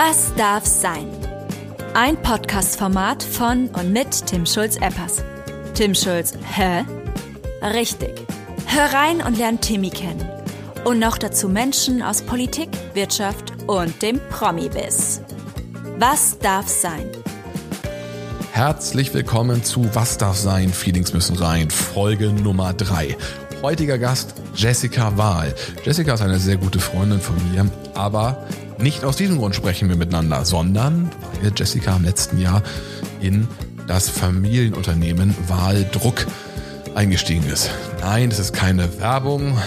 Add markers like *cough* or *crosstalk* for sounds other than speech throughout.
Was darf sein? Ein Podcast-Format von und mit Tim Schulz-Eppers. Tim Schulz, hä? Richtig. Hör rein und lern Timmy kennen. Und noch dazu Menschen aus Politik, Wirtschaft und dem Promi-Biss. Was darf sein? Herzlich willkommen zu Was darf sein? Feelings müssen rein. Folge Nummer 3. Heutiger Gast Jessica Wahl. Jessica ist eine sehr gute Freundin von mir, aber nicht aus diesem Grund sprechen wir miteinander, sondern weil Jessica im letzten Jahr in das Familienunternehmen Wahldruck eingestiegen ist. Nein, es ist keine Werbung,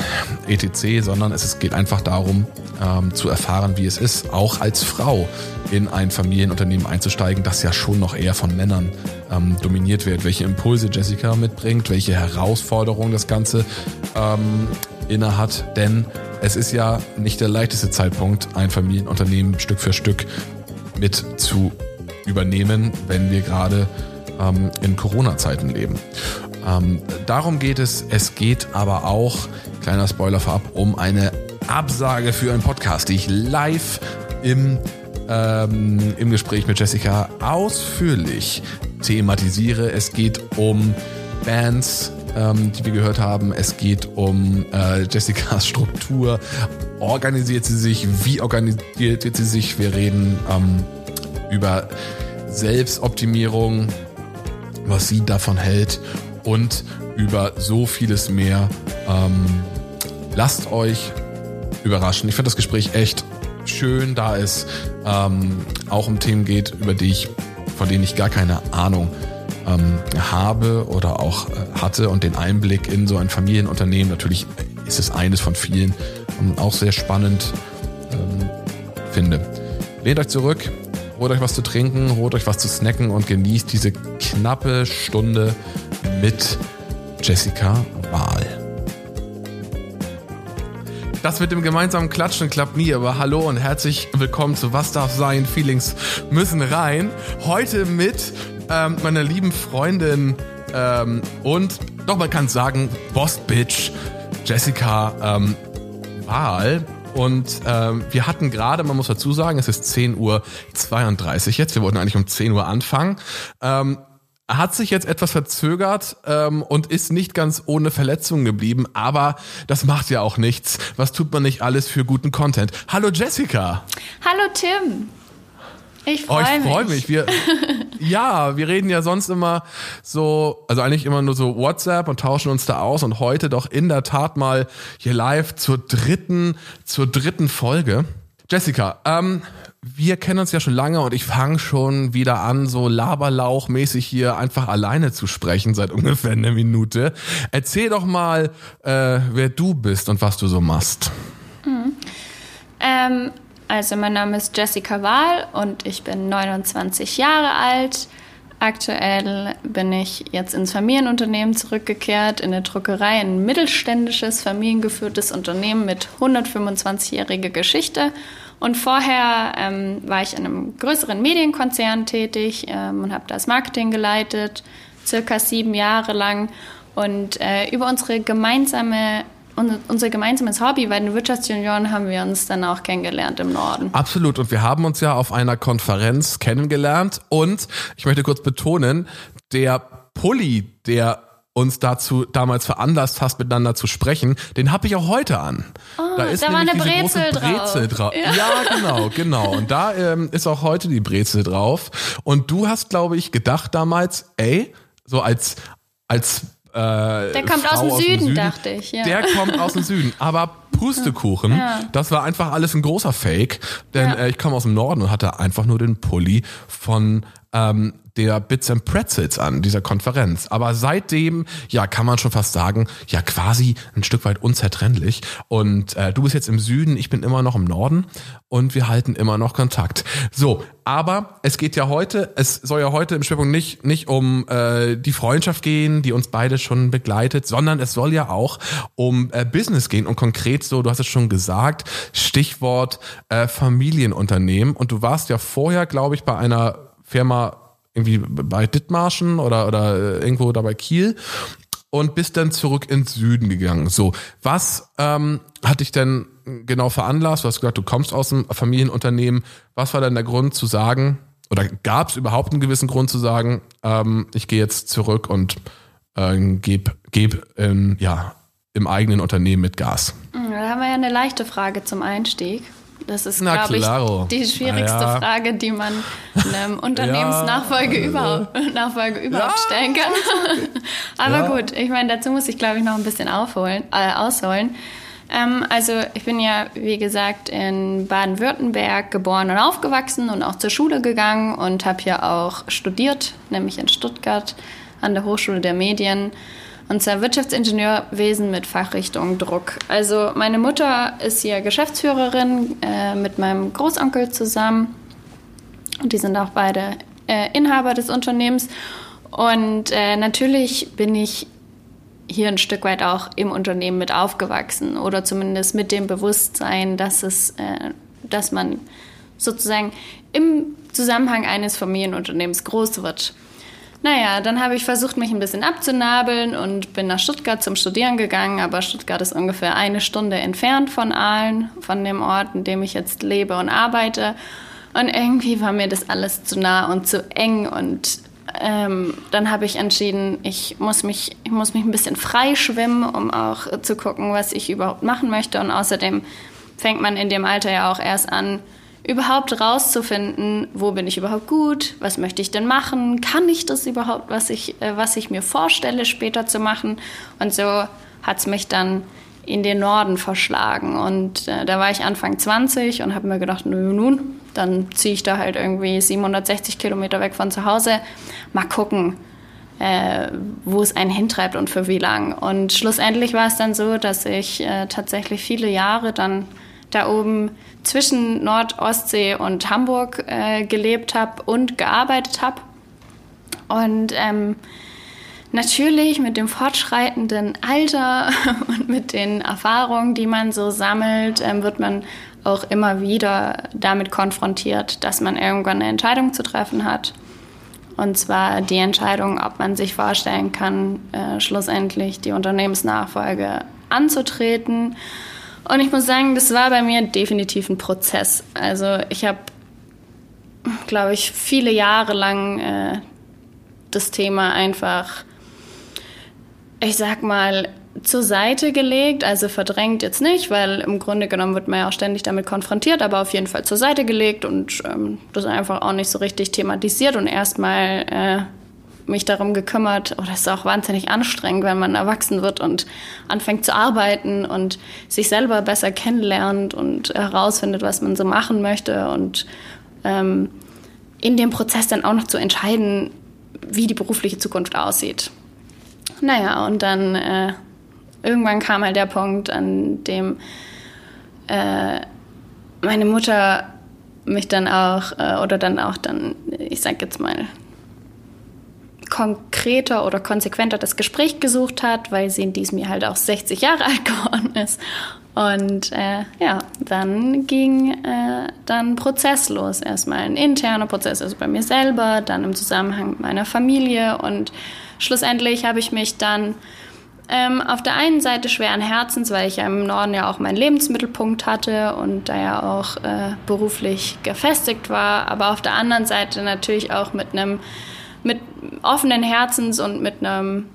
etc., sondern es geht einfach darum, ähm, zu erfahren, wie es ist, auch als Frau in ein Familienunternehmen einzusteigen, das ja schon noch eher von Männern ähm, dominiert wird. Welche Impulse Jessica mitbringt, welche Herausforderungen das Ganze ähm, innehat. Denn es ist ja nicht der leichteste Zeitpunkt, ein Familienunternehmen Stück für Stück mit zu übernehmen, wenn wir gerade ähm, in Corona-Zeiten leben. Ähm, darum geht es. Es geht aber auch, kleiner Spoiler vorab, um eine Absage für einen Podcast, die ich live im, ähm, im Gespräch mit Jessica ausführlich thematisiere. Es geht um Bands, ähm, die wir gehört haben. Es geht um äh, Jessicas Struktur. Organisiert sie sich? Wie organisiert sie sich? Wir reden ähm, über Selbstoptimierung, was sie davon hält und über so vieles mehr. Ähm, lasst euch überraschen. Ich finde das Gespräch echt schön, da es ähm, auch um Themen geht, über die ich, von denen ich gar keine Ahnung ähm, habe oder auch äh, hatte und den Einblick in so ein Familienunternehmen. Natürlich ist es eines von vielen und auch sehr spannend ähm, finde. Lehnt euch zurück, holt euch was zu trinken, holt euch was zu snacken und genießt diese knappe Stunde mit Jessica Wahl. Das mit dem gemeinsamen Klatschen klappt nie, aber hallo und herzlich willkommen zu Was darf sein? Feelings müssen rein. Heute mit ähm, meiner lieben Freundin ähm, und doch man kann sagen Boss Bitch Jessica ähm, Wahl. Und ähm, wir hatten gerade, man muss dazu sagen, es ist 10.32 Uhr jetzt. Wir wollten eigentlich um 10 Uhr anfangen. Ähm, hat sich jetzt etwas verzögert ähm, und ist nicht ganz ohne Verletzungen geblieben, aber das macht ja auch nichts. Was tut man nicht alles für guten Content? Hallo Jessica. Hallo Tim. Ich freue oh, ich mich. freue mich. Wir, *laughs* ja, wir reden ja sonst immer so, also eigentlich immer nur so WhatsApp und tauschen uns da aus und heute doch in der Tat mal hier live zur dritten, zur dritten Folge. Jessica, ähm, wir kennen uns ja schon lange und ich fange schon wieder an, so laberlauchmäßig hier einfach alleine zu sprechen seit *laughs* ungefähr einer Minute. Erzähl doch mal, äh, wer du bist und was du so machst. Mhm. Ähm, also mein Name ist Jessica Wahl und ich bin 29 Jahre alt. Aktuell bin ich jetzt ins Familienunternehmen zurückgekehrt, in der Druckerei, ein mittelständisches, familiengeführtes Unternehmen mit 125-jähriger Geschichte und vorher ähm, war ich in einem größeren Medienkonzern tätig ähm, und habe das Marketing geleitet, circa sieben Jahre lang. Und äh, über unsere gemeinsame unser gemeinsames Hobby bei den Wirtschaftsjunioren haben wir uns dann auch kennengelernt im Norden. Absolut. Und wir haben uns ja auf einer Konferenz kennengelernt. Und ich möchte kurz betonen, der Pulli, der uns dazu damals veranlasst hast, miteinander zu sprechen, den habe ich auch heute an. Oh, da ist da war eine Brezel, Brezel drauf. Ja. ja. genau, *laughs* genau. Und da ähm, ist auch heute die Brezel drauf. Und du hast, glaube ich, gedacht damals, ey, so als als äh, der kommt aus dem, aus dem, Süden, dachte ich. Ja. Der kommt aus dem Süden. Aber Pustekuchen, ja. das war einfach alles ein großer Fake. Denn ja. äh, ich komme aus dem Norden und hatte einfach nur den Pulli von ähm, der Bits and Pretzels an, dieser Konferenz. Aber seitdem, ja, kann man schon fast sagen, ja, quasi ein Stück weit unzertrennlich. Und äh, du bist jetzt im Süden, ich bin immer noch im Norden und wir halten immer noch Kontakt. So, aber es geht ja heute, es soll ja heute im Schwerpunkt nicht, nicht um äh, die Freundschaft gehen, die uns beide schon begleitet, sondern es soll ja auch um äh, Business gehen und konkret so, du hast es schon gesagt, Stichwort äh, Familienunternehmen. Und du warst ja vorher, glaube ich, bei einer Firma irgendwie bei Dithmarschen oder, oder äh, irgendwo da bei Kiel und bist dann zurück ins Süden gegangen. So, was ähm, hat dich denn genau veranlasst? Du hast gesagt, du kommst aus einem Familienunternehmen. Was war denn der Grund zu sagen, oder gab es überhaupt einen gewissen Grund zu sagen, ähm, ich gehe jetzt zurück und äh, gebe geb, ähm, ja, im eigenen Unternehmen mit Gas? Da haben wir ja eine leichte Frage zum Einstieg. Das ist, glaube ich, die schwierigste ja. Frage, die man einem *laughs* Unternehmensnachfolge ja. überhaupt, Nachfolge überhaupt ja. stellen kann. *laughs* Aber gut, ich meine, dazu muss ich, glaube ich, noch ein bisschen aufholen, äh, ausholen. Ähm, also ich bin ja, wie gesagt, in Baden-Württemberg geboren und aufgewachsen und auch zur Schule gegangen und habe hier auch studiert, nämlich in Stuttgart an der Hochschule der Medien. Und zwar Wirtschaftsingenieurwesen mit Fachrichtung Druck. Also meine Mutter ist hier Geschäftsführerin äh, mit meinem Großonkel zusammen. Und die sind auch beide äh, Inhaber des Unternehmens. Und äh, natürlich bin ich hier ein Stück weit auch im Unternehmen mit aufgewachsen oder zumindest mit dem Bewusstsein, dass es, äh, dass man sozusagen im Zusammenhang eines Familienunternehmens groß wird. Naja, dann habe ich versucht, mich ein bisschen abzunabeln und bin nach Stuttgart zum Studieren gegangen, aber Stuttgart ist ungefähr eine Stunde entfernt von Aalen, von dem Ort, in dem ich jetzt lebe und arbeite. Und irgendwie war mir das alles zu nah und zu eng und ähm, dann habe ich entschieden, ich muss, mich, ich muss mich ein bisschen frei schwimmen, um auch zu gucken, was ich überhaupt machen möchte. Und außerdem fängt man in dem Alter ja auch erst an, überhaupt rauszufinden, wo bin ich überhaupt gut, was möchte ich denn machen, kann ich das überhaupt, was ich, äh, was ich mir vorstelle, später zu machen. Und so hat es mich dann in den Norden verschlagen. Und äh, da war ich Anfang 20 und habe mir gedacht, nun, nun, dann ziehe ich da halt irgendwie 760 Kilometer weg von zu Hause. Mal gucken, äh, wo es einen hintreibt und für wie lang. Und schlussendlich war es dann so, dass ich äh, tatsächlich viele Jahre dann da oben zwischen Nordostsee und Hamburg äh, gelebt habe und gearbeitet habe. Und ähm, natürlich mit dem fortschreitenden Alter *laughs* und mit den Erfahrungen, die man so sammelt, ähm, wird man auch immer wieder damit konfrontiert, dass man irgendwann eine Entscheidung zu treffen hat. Und zwar die Entscheidung, ob man sich vorstellen kann, äh, schlussendlich die Unternehmensnachfolge anzutreten. Und ich muss sagen, das war bei mir definitiv ein Prozess. Also ich habe, glaube ich, viele Jahre lang äh, das Thema einfach, ich sag mal, zur Seite gelegt, also verdrängt jetzt nicht, weil im Grunde genommen wird man ja auch ständig damit konfrontiert, aber auf jeden Fall zur Seite gelegt und ähm, das einfach auch nicht so richtig thematisiert und erstmal äh, mich darum gekümmert. Oh, das ist auch wahnsinnig anstrengend, wenn man erwachsen wird und anfängt zu arbeiten und sich selber besser kennenlernt und herausfindet, was man so machen möchte und ähm, in dem Prozess dann auch noch zu entscheiden, wie die berufliche Zukunft aussieht. Naja, und dann äh, irgendwann kam halt der Punkt, an dem äh, meine Mutter mich dann auch, äh, oder dann auch dann, ich sag jetzt mal, konkreter oder konsequenter das Gespräch gesucht hat, weil sie in diesem Jahr halt auch 60 Jahre *laughs* alt geworden ist. Und äh, ja, dann ging äh, dann Prozess los. Erstmal ein interner Prozess, also bei mir selber, dann im Zusammenhang mit meiner Familie. Und schlussendlich habe ich mich dann ähm, auf der einen Seite schweren Herzens, weil ich ja im Norden ja auch meinen Lebensmittelpunkt hatte und da ja auch äh, beruflich gefestigt war, aber auf der anderen Seite natürlich auch mit einem mit offenen Herzens und mit einem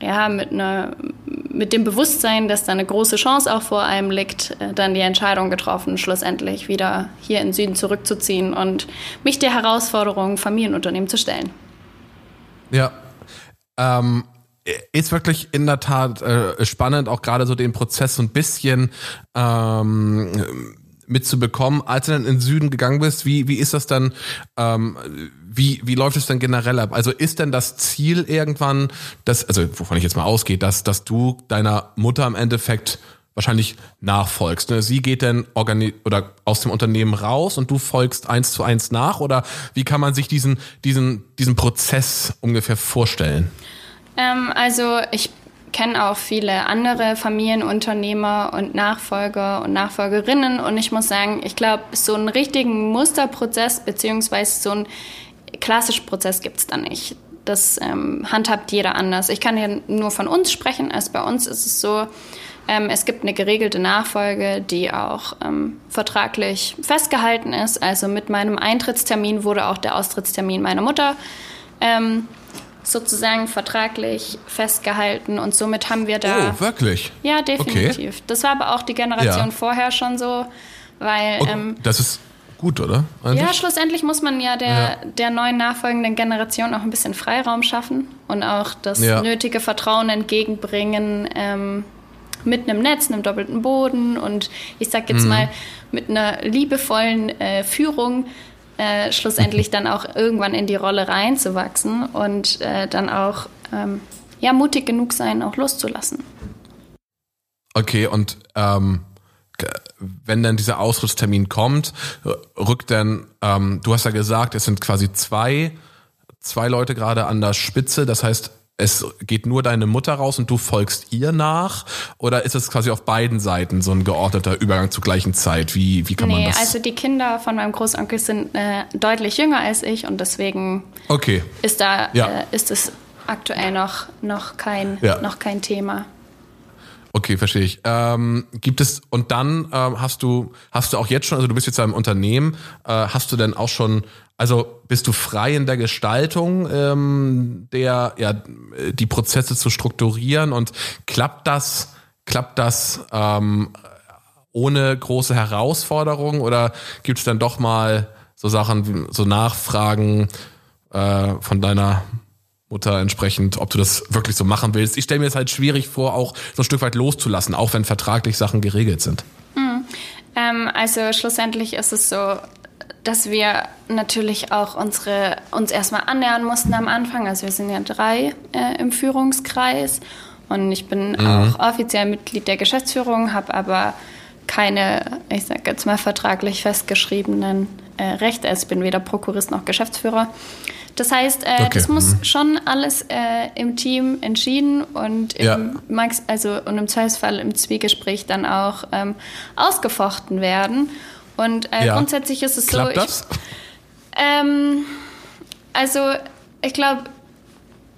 ja, mit, einer, mit dem Bewusstsein, dass da eine große Chance auch vor einem liegt, äh, dann die Entscheidung getroffen, schlussendlich wieder hier in den Süden zurückzuziehen und mich der Herausforderung, Familienunternehmen zu stellen. Ja, ähm, ist wirklich in der Tat äh, spannend, auch gerade so den Prozess so ein bisschen ähm, mitzubekommen. Als du dann in den Süden gegangen bist, wie, wie ist das dann, ähm, wie, wie läuft es denn generell ab? Also ist denn das Ziel irgendwann, dass, also wovon ich jetzt mal ausgehe, dass, dass du deiner Mutter im Endeffekt wahrscheinlich nachfolgst. Ne? Sie geht dann oder aus dem Unternehmen raus und du folgst eins zu eins nach oder wie kann man sich diesen, diesen, diesen Prozess ungefähr vorstellen? Ähm, also ich kenne auch viele andere Familienunternehmer und Nachfolger und Nachfolgerinnen und ich muss sagen, ich glaube, so einen richtigen Musterprozess beziehungsweise so einen klassischen Prozess gibt es da nicht. Das ähm, handhabt jeder anders. Ich kann hier nur von uns sprechen. Also bei uns ist es so, Ähm, es gibt eine geregelte Nachfolge, die auch ähm, vertraglich festgehalten ist. Also mit meinem Eintrittstermin wurde auch der Austrittstermin meiner Mutter ähm, sozusagen vertraglich festgehalten und somit haben wir da. Oh, wirklich? Ja, definitiv. Okay. Das war aber auch die Generation ja. vorher schon so, weil. Ähm, das ist gut, oder? Eigentlich? Ja, schlussendlich muss man ja der, ja. der neuen nachfolgenden Generation auch ein bisschen Freiraum schaffen und auch das ja. nötige Vertrauen entgegenbringen. Ähm, mit einem Netz, einem doppelten Boden und ich sag jetzt mhm. mal mit einer liebevollen äh, Führung äh, schlussendlich *laughs* dann auch irgendwann in die Rolle reinzuwachsen und äh, dann auch ähm, ja, mutig genug sein, auch loszulassen. Okay, und ähm, wenn dann dieser Ausrufstermin kommt, rückt dann, ähm, du hast ja gesagt, es sind quasi zwei, zwei Leute gerade an der Spitze, das heißt, es geht nur deine Mutter raus und du folgst ihr nach? Oder ist es quasi auf beiden Seiten so ein geordneter Übergang zur gleichen Zeit? Wie, wie kann nee, man das? Also die Kinder von meinem Großonkel sind äh, deutlich jünger als ich und deswegen okay. ist da ja. äh, ist es aktuell noch, noch, kein, ja. noch kein Thema. Okay, verstehe ich. Ähm, gibt es und dann ähm, hast du hast du auch jetzt schon, also du bist jetzt im Unternehmen, äh, hast du denn auch schon, also bist du frei in der Gestaltung ähm, der ja die Prozesse zu strukturieren und klappt das klappt das ähm, ohne große Herausforderungen oder gibt es dann doch mal so Sachen, so Nachfragen äh, von deiner Mutter entsprechend, ob du das wirklich so machen willst. Ich stelle mir es halt schwierig vor, auch so ein Stück weit loszulassen, auch wenn vertraglich Sachen geregelt sind. Mhm. Ähm, also schlussendlich ist es so, dass wir natürlich auch unsere, uns erstmal annähern mussten am Anfang. Also wir sind ja drei äh, im Führungskreis und ich bin mhm. auch offiziell Mitglied der Geschäftsführung, habe aber keine, ich sage jetzt mal, vertraglich festgeschriebenen äh, Rechte. Also ich bin weder Prokurist noch Geschäftsführer. Das heißt, äh, okay. das muss mhm. schon alles äh, im Team entschieden und im, ja. Max, also, und im Zweifelsfall im Zwiegespräch dann auch ähm, ausgefochten werden. Und äh, ja. grundsätzlich ist es Klappt so. Ich, das? Ähm, also, ich glaube,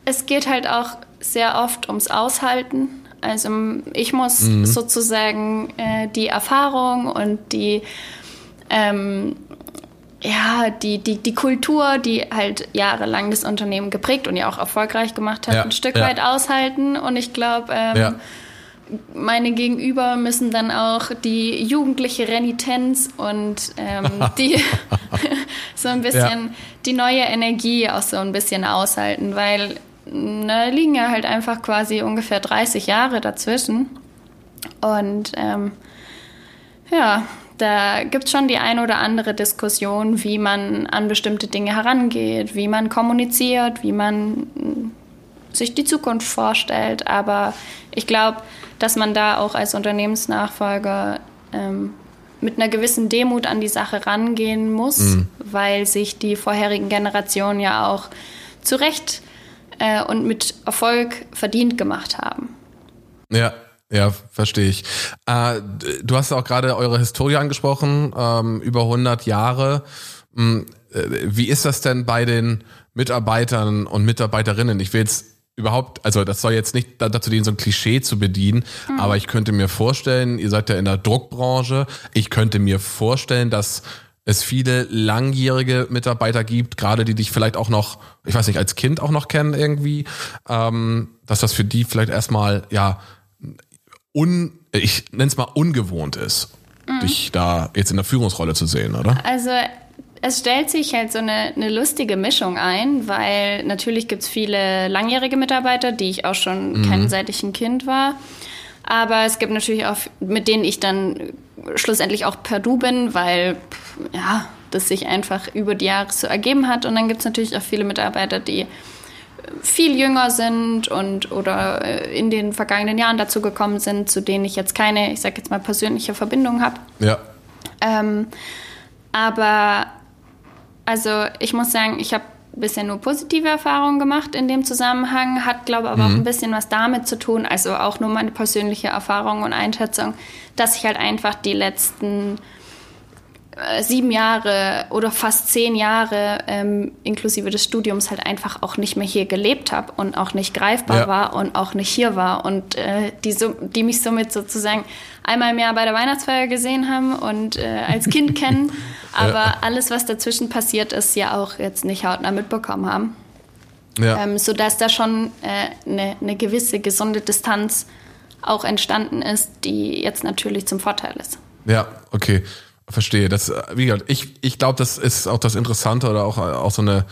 es geht halt auch sehr oft ums Aushalten. Also, ich muss mhm. sozusagen äh, die Erfahrung und die. Ähm, ja, die, die, die Kultur, die halt jahrelang das Unternehmen geprägt und ja auch erfolgreich gemacht hat, ja, ein Stück ja. weit aushalten. Und ich glaube, ähm, ja. meine Gegenüber müssen dann auch die jugendliche Renitenz und ähm, *laughs* die *laughs* so ein bisschen die neue Energie auch so ein bisschen aushalten, weil da liegen ja halt einfach quasi ungefähr 30 Jahre dazwischen. Und ähm, ja, da gibt es schon die eine oder andere Diskussion, wie man an bestimmte Dinge herangeht, wie man kommuniziert, wie man sich die Zukunft vorstellt. Aber ich glaube, dass man da auch als Unternehmensnachfolger ähm, mit einer gewissen Demut an die Sache rangehen muss, mhm. weil sich die vorherigen Generationen ja auch zu Recht äh, und mit Erfolg verdient gemacht haben. Ja, ja, verstehe ich. Äh, du hast auch gerade eure Historie angesprochen, ähm, über 100 Jahre. Hm, äh, wie ist das denn bei den Mitarbeitern und Mitarbeiterinnen? Ich will jetzt überhaupt, also das soll jetzt nicht dazu dienen, so ein Klischee zu bedienen, mhm. aber ich könnte mir vorstellen, ihr seid ja in der Druckbranche, ich könnte mir vorstellen, dass es viele langjährige Mitarbeiter gibt, gerade die dich vielleicht auch noch, ich weiß nicht, als Kind auch noch kennen irgendwie, ähm, dass das für die vielleicht erstmal, ja, un, ich nenne es mal ungewohnt ist, mhm. dich da jetzt in der Führungsrolle zu sehen, oder? Also es stellt sich halt so eine, eine lustige Mischung ein, weil natürlich gibt es viele langjährige Mitarbeiter, die ich auch schon mhm. kenne, seit ich ein Kind war. Aber es gibt natürlich auch, mit denen ich dann schlussendlich auch per Du bin, weil ja, das sich einfach über die Jahre so ergeben hat. Und dann gibt es natürlich auch viele Mitarbeiter, die viel jünger sind und oder äh, in den vergangenen Jahren dazu gekommen sind, zu denen ich jetzt keine, ich sage jetzt mal, persönliche Verbindung habe. Ja. Ähm, aber also ich muss sagen, ich habe bisher nur positive Erfahrungen gemacht in dem Zusammenhang, hat glaube aber mhm. auch ein bisschen was damit zu tun, also auch nur meine persönliche Erfahrung und Einschätzung, dass ich halt einfach die letzten äh, sieben Jahre oder fast zehn Jahre ähm, inklusive des Studiums halt einfach auch nicht mehr hier gelebt habe und auch nicht greifbar ja. war und auch nicht hier war und äh, die, so, die mich somit sozusagen einmal im Jahr bei der Weihnachtsfeier gesehen haben und äh, als Kind kennen, *laughs* aber ja. alles, was dazwischen passiert ist, ja auch jetzt nicht hautnah mitbekommen haben. Ja. Ähm, sodass da schon eine äh, ne gewisse gesunde Distanz auch entstanden ist, die jetzt natürlich zum Vorteil ist. Ja, okay. Verstehe. Das, wie gesagt, ich, ich glaube, das ist auch das Interessante oder auch, auch so eine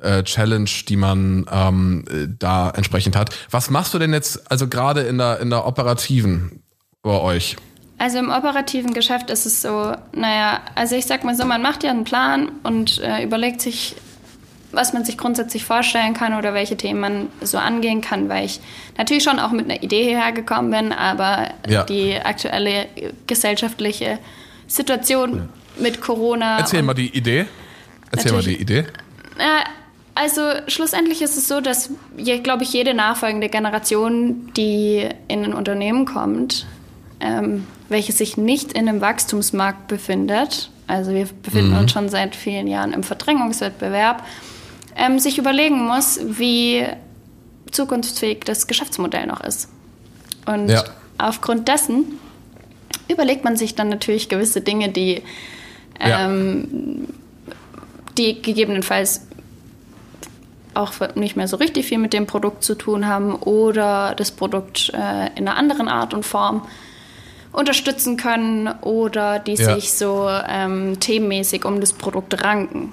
äh, Challenge, die man ähm, da entsprechend hat. Was machst du denn jetzt, also gerade in der, in der operativen bei euch? Also im operativen Geschäft ist es so, naja, also ich sag mal so, man macht ja einen Plan und äh, überlegt sich, was man sich grundsätzlich vorstellen kann oder welche Themen man so angehen kann, weil ich natürlich schon auch mit einer Idee hierher gekommen bin, aber ja. die aktuelle gesellschaftliche Situation ja. mit Corona. Erzähl mal die Idee. Erzähl mal die Idee. Also schlussendlich ist es so, dass, glaube ich, jede nachfolgende Generation, die in ein Unternehmen kommt, ähm, welches sich nicht in einem Wachstumsmarkt befindet, also wir befinden mhm. uns schon seit vielen Jahren im Verdrängungswettbewerb, ähm, sich überlegen muss, wie zukunftsfähig das Geschäftsmodell noch ist. Und ja. aufgrund dessen überlegt man sich dann natürlich gewisse Dinge, die, ähm, ja. die gegebenenfalls auch nicht mehr so richtig viel mit dem Produkt zu tun haben oder das Produkt äh, in einer anderen Art und Form unterstützen können oder die ja. sich so ähm, themenmäßig um das Produkt ranken.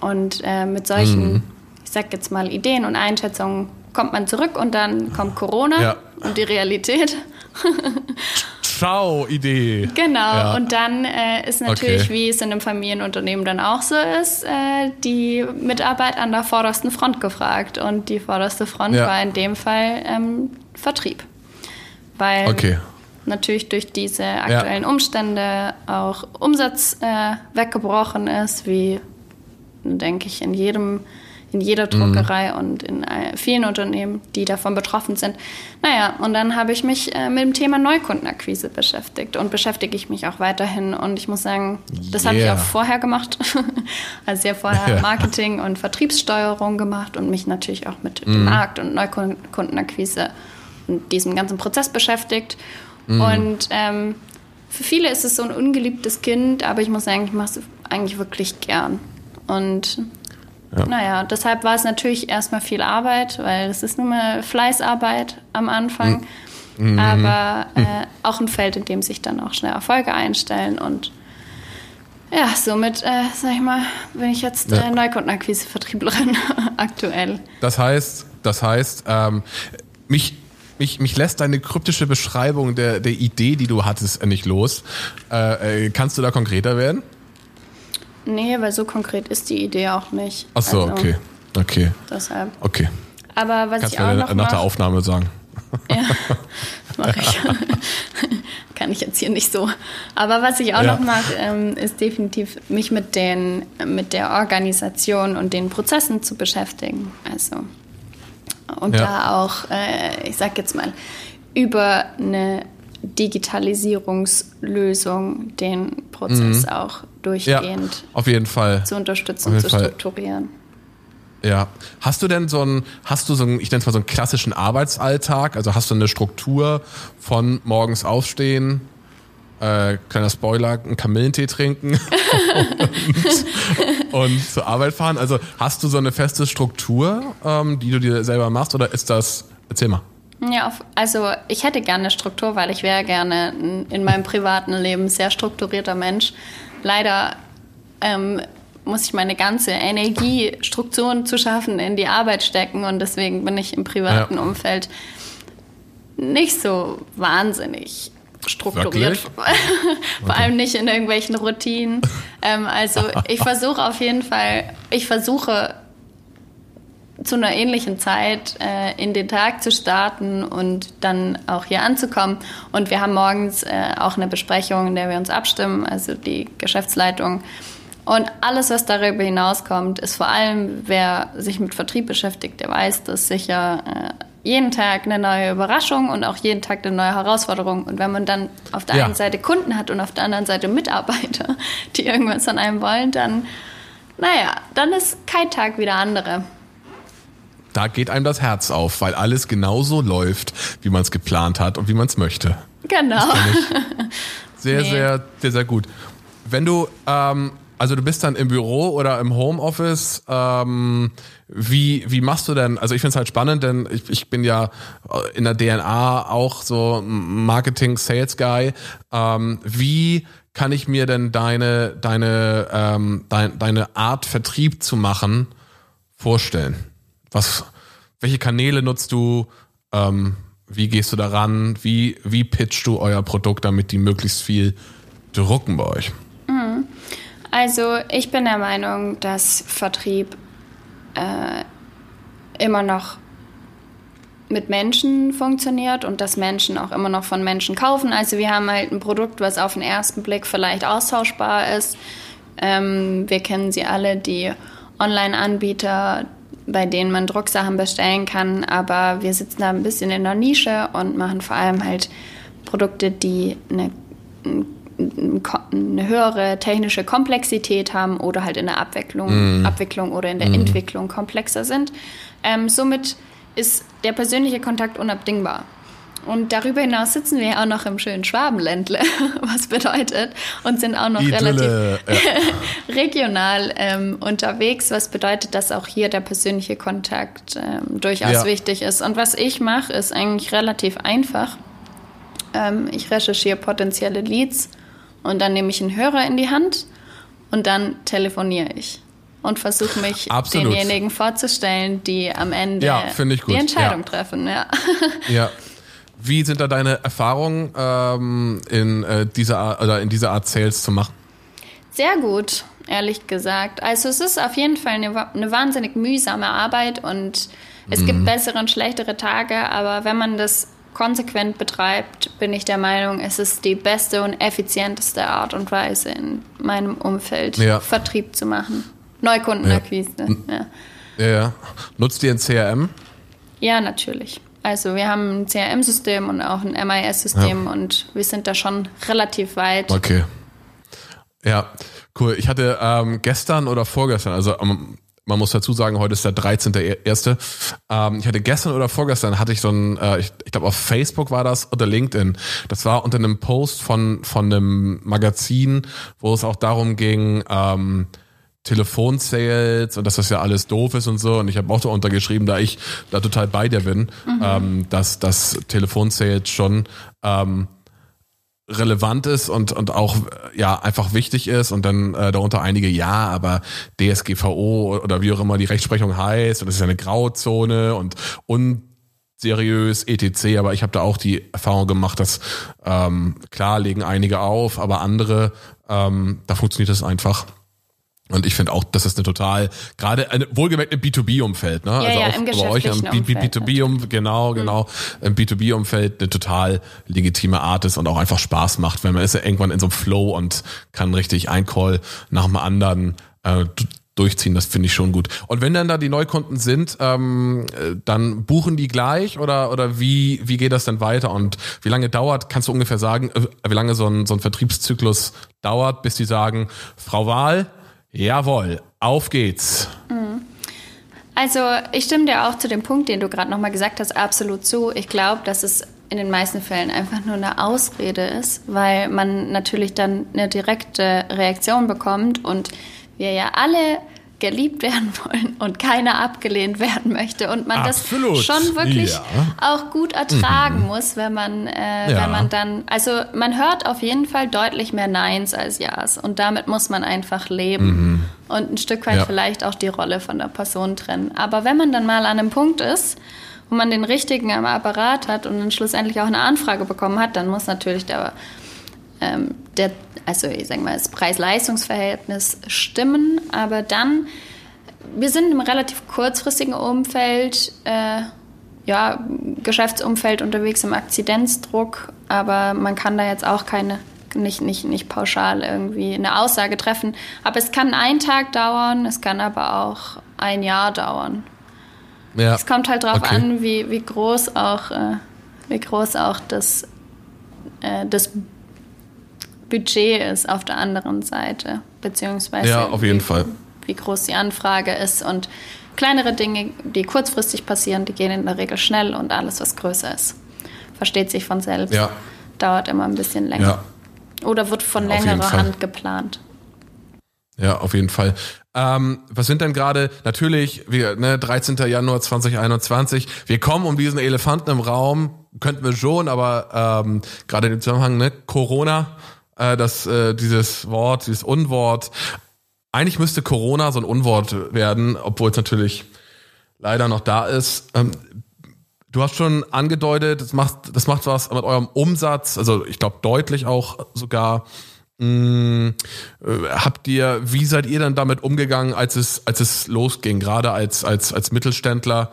Und äh, mit solchen, mhm. ich sag jetzt mal, Ideen und Einschätzungen kommt man zurück und dann kommt Corona ja. und die Realität. *laughs* Ciao-Idee. Genau, ja. und dann äh, ist natürlich, okay. wie es in einem Familienunternehmen dann auch so ist, äh, die Mitarbeit an der vordersten Front gefragt. Und die vorderste Front ja. war in dem Fall ähm, Vertrieb. Weil okay. natürlich durch diese aktuellen ja. Umstände auch Umsatz äh, weggebrochen ist, wie denke ich in jedem in jeder Druckerei mhm. und in äh, vielen Unternehmen, die davon betroffen sind. Naja, und dann habe ich mich äh, mit dem Thema Neukundenakquise beschäftigt und beschäftige ich mich auch weiterhin. Und ich muss sagen, das yeah. habe ich auch vorher gemacht. *laughs* also ja vorher Marketing und Vertriebssteuerung gemacht und mich natürlich auch mit mhm. dem Markt und Neukundenakquise und diesem ganzen Prozess beschäftigt. Mhm. Und ähm, für viele ist es so ein ungeliebtes Kind, aber ich muss sagen, ich mache es eigentlich wirklich gern. Und ja. Naja, deshalb war es natürlich erstmal viel Arbeit, weil es ist nur mal Fleißarbeit am Anfang. Mhm. Aber äh, auch ein Feld, in dem sich dann auch schnell Erfolge einstellen und ja, somit, äh, sag ich mal, bin ich jetzt ja. äh, Neukundenakquise-Vertrieblerin *laughs* aktuell. Das heißt, das heißt, ähm, mich, mich, mich lässt deine kryptische Beschreibung der, der Idee, die du hattest, nicht los. Äh, äh kannst du da konkreter werden? Nee, weil so konkret ist die Idee auch nicht. Ach so, also, okay. Okay. Deshalb. Okay. Aber was Kannst ich auch noch nach mach, der Aufnahme sagen. Ja, *laughs* mache ich. *laughs* Kann ich jetzt hier nicht so. Aber was ich auch ja. noch mache, ähm, ist definitiv mich mit, den, mit der Organisation und den Prozessen zu beschäftigen. Also und ja. da auch, äh, ich sag jetzt mal, über eine Digitalisierungslösung den Prozess mhm. auch durchgehend ja, auf jeden Fall. zu unterstützen, zu strukturieren. Ja. Hast du denn so einen, hast du so einen, ich nenne es mal so einen klassischen Arbeitsalltag? Also hast du eine Struktur von morgens aufstehen, äh, kleiner Spoiler, einen Kamillentee trinken *laughs* und, und, zur Arbeit fahren? Also hast du so eine feste Struktur, ähm, die du dir selber machst oder ist das, erzähl mal. Ja, also ich hätte gerne eine Struktur, weil ich wäre gerne in meinem privaten Leben sehr strukturierter Mensch. Leider ähm, muss ich meine ganze Energie, Strukturen zu schaffen, in die Arbeit stecken und deswegen bin ich im privaten ja. Umfeld nicht so wahnsinnig strukturiert. *laughs* Vor okay. allem nicht in irgendwelchen Routinen. Ähm, also ich *laughs* versuche auf jeden Fall, ich versuche zu einer ähnlichen Zeit äh, in den Tag zu starten und dann auch hier anzukommen. Und wir haben morgens äh, auch eine Besprechung, in der wir uns abstimmen, also die Geschäftsleitung. Und alles, was darüber hinauskommt, ist vor allem, wer sich mit Vertrieb beschäftigt, der weiß, dass sicher jeden Tag eine neue Überraschung und auch jeden Tag eine neue Herausforderung. Und wenn man dann auf der Ja. einen Seite Kunden hat und auf der anderen Seite Mitarbeiter, *laughs* die irgendwas von einem wollen, dann, naja, dann ist kein Tag wie der andere. Da geht einem das Herz auf, weil alles genauso läuft, wie man es geplant hat und wie man es möchte. Genau. *laughs* Sehr, Nee. sehr, sehr, sehr gut. Wenn du, ähm, also du bist dann im Büro oder im Homeoffice, ähm, wie, wie machst du denn, also ich finde es halt spannend, denn ich, ich bin ja äh, in der DNA auch so Marketing-Sales-Guy. Ähm, wie kann ich mir denn deine, deine, ähm, dein, deine Art Vertrieb zu machen vorstellen? Was, welche Kanäle nutzt du? Ähm, wie gehst du daran? Wie, wie pitchst du euer Produkt, damit die möglichst viel drucken bei euch? Also ich bin der Meinung, dass Vertrieb äh, immer noch mit Menschen funktioniert und dass Menschen auch immer noch von Menschen kaufen. Also wir haben halt ein Produkt, was auf den ersten Blick vielleicht austauschbar ist. Ähm, wir kennen sie alle, die Online-Anbieter, bei denen man Drucksachen bestellen kann, aber wir sitzen da ein bisschen in der Nische und machen vor allem halt Produkte, die eine eine höhere technische Komplexität haben oder halt in der Abwicklung, Abwicklung oder in der Entwicklung komplexer sind. Ähm, somit ist der persönliche Kontakt unabdingbar. Und darüber hinaus sitzen wir auch noch im schönen Schwabenländle, *laughs* was bedeutet, und sind auch noch relativ Idylle. Ja. *laughs* regional ähm, unterwegs, was bedeutet, dass auch hier der persönliche Kontakt ähm, durchaus Ja. wichtig ist. Und was ich mache, ist eigentlich relativ einfach. Ähm, ich recherchiere potenzielle Leads und dann nehme ich einen Hörer in die Hand und dann telefoniere ich und versuche mich Absolut. denjenigen vorzustellen, die am Ende Ja, finde ich gut. die Entscheidung treffen. Ja. *laughs* Wie sind da deine Erfahrungen ähm, in, äh, dieser Art, oder in dieser Art Sales zu machen? Sehr gut, ehrlich gesagt. Also es ist auf jeden Fall eine, eine wahnsinnig mühsame Arbeit und es Mhm. gibt bessere und schlechtere Tage, aber wenn man das konsequent betreibt, bin ich der Meinung, es ist die beste und effizienteste Art und Weise in meinem Umfeld Ja. Vertrieb zu machen. Neukundenakquise. Ja. Ja, ja. Nutzt ihr ein CRM? ja, natürlich. Also wir haben ein CRM-System und auch ein MIS-System und wir sind da schon relativ weit. Okay. Ja, cool. Ich hatte ähm, gestern oder vorgestern, also ähm, man muss dazu sagen, heute ist der 13.1. Ähm, ich hatte gestern oder vorgestern hatte ich so ein, äh, ich, ich glaube auf Facebook war das oder LinkedIn. Das war unter einem Post von von einem Magazin, wo es auch darum ging, ähm, Telefonsales und dass das ja alles doof ist und so. Und ich habe auch da untergeschrieben, da ich da total bei dir bin, ähm, dass das Telefonsales schon ähm, relevant ist und, und auch ja einfach wichtig ist und dann äh, darunter einige ja, aber DSGVO oder wie auch immer die Rechtsprechung heißt und das ist ja eine Grauzone und unseriös etc. Aber ich habe da auch die Erfahrung gemacht, dass ähm, klar legen einige auf, aber andere ähm, da funktioniert das einfach. Und ich finde auch, das ist eine total, gerade eine, wohlgemerkt im B2B-Umfeld, ne? Ja, ja, auch im bei euch im geschäftlichen B- Umfeld B2B-Um, genau, genau, im B2B-Umfeld eine total legitime Art ist und auch einfach Spaß macht, weil man ist ja irgendwann in so einem Flow und kann richtig ein Call nach dem anderen äh, durchziehen, das finde ich schon gut. Und wenn dann da die Neukunden sind, ähm, äh, dann buchen die gleich oder oder wie wie geht das denn weiter und wie lange dauert? Kannst du ungefähr sagen, äh, wie lange so ein so ein Vertriebszyklus dauert, bis die sagen, Frau Wahl, jawohl, auf geht's. Also ich stimme dir auch zu dem Punkt, den du gerade nochmal gesagt hast, absolut zu. Ich glaube, dass es in den meisten Fällen einfach nur eine Ausrede ist, weil man natürlich dann eine direkte Reaktion bekommt und wir ja alle geliebt werden wollen und keiner abgelehnt werden möchte und man Absolut, das schon wirklich ja. auch gut ertragen muss, wenn man, äh, Ja. wenn man dann, also man hört auf jeden Fall deutlich mehr Neins als Ja's und damit muss man einfach leben und ein Stück weit Ja. vielleicht auch die Rolle von der Person trennen. Aber wenn man dann mal an einem Punkt ist, wo man den richtigen am Apparat hat und dann schlussendlich auch eine Anfrage bekommen hat, dann muss natürlich der, ähm, der also ich sag mal, das Preis-Leistungs-Verhältnis stimmen, aber dann, wir sind im relativ kurzfristigen Umfeld, äh, ja, Geschäftsumfeld unterwegs im Akzidenzdruck, aber man kann da jetzt auch keine, nicht, nicht, nicht pauschal irgendwie eine Aussage treffen. Aber es kann einen Tag dauern, es kann aber auch ein Jahr dauern. Ja. Es kommt halt darauf okay. an, wie, wie groß auch, äh, wie groß auch das, äh, das Budget ist auf der anderen Seite, beziehungsweise ja, auf jeden wie, Fall. wie groß die Anfrage ist und kleinere Dinge, die kurzfristig passieren, die gehen in der Regel schnell und alles, was größer ist, versteht sich von selbst. Ja. Dauert immer ein bisschen länger. Ja. Oder wird von längerer Hand geplant. Ja, auf jeden Fall. Ähm, was sind denn gerade, natürlich, wir, ne, 13. Januar 2021, wir kommen um diesen Elefanten im Raum, könnten wir schon, aber ähm, gerade im Zusammenhang, ne, Corona, äh, das, äh, dieses Wort, dieses Unwort, eigentlich müsste Corona so ein Unwort werden, obwohl es natürlich leider noch da ist. Ähm, du hast schon angedeutet, das macht, das macht was mit eurem Umsatz, also ich glaube deutlich auch sogar. Hm, äh, habt ihr, wie seid ihr dann damit umgegangen, als es, als es losging? Gerade als, als, als Mittelständler,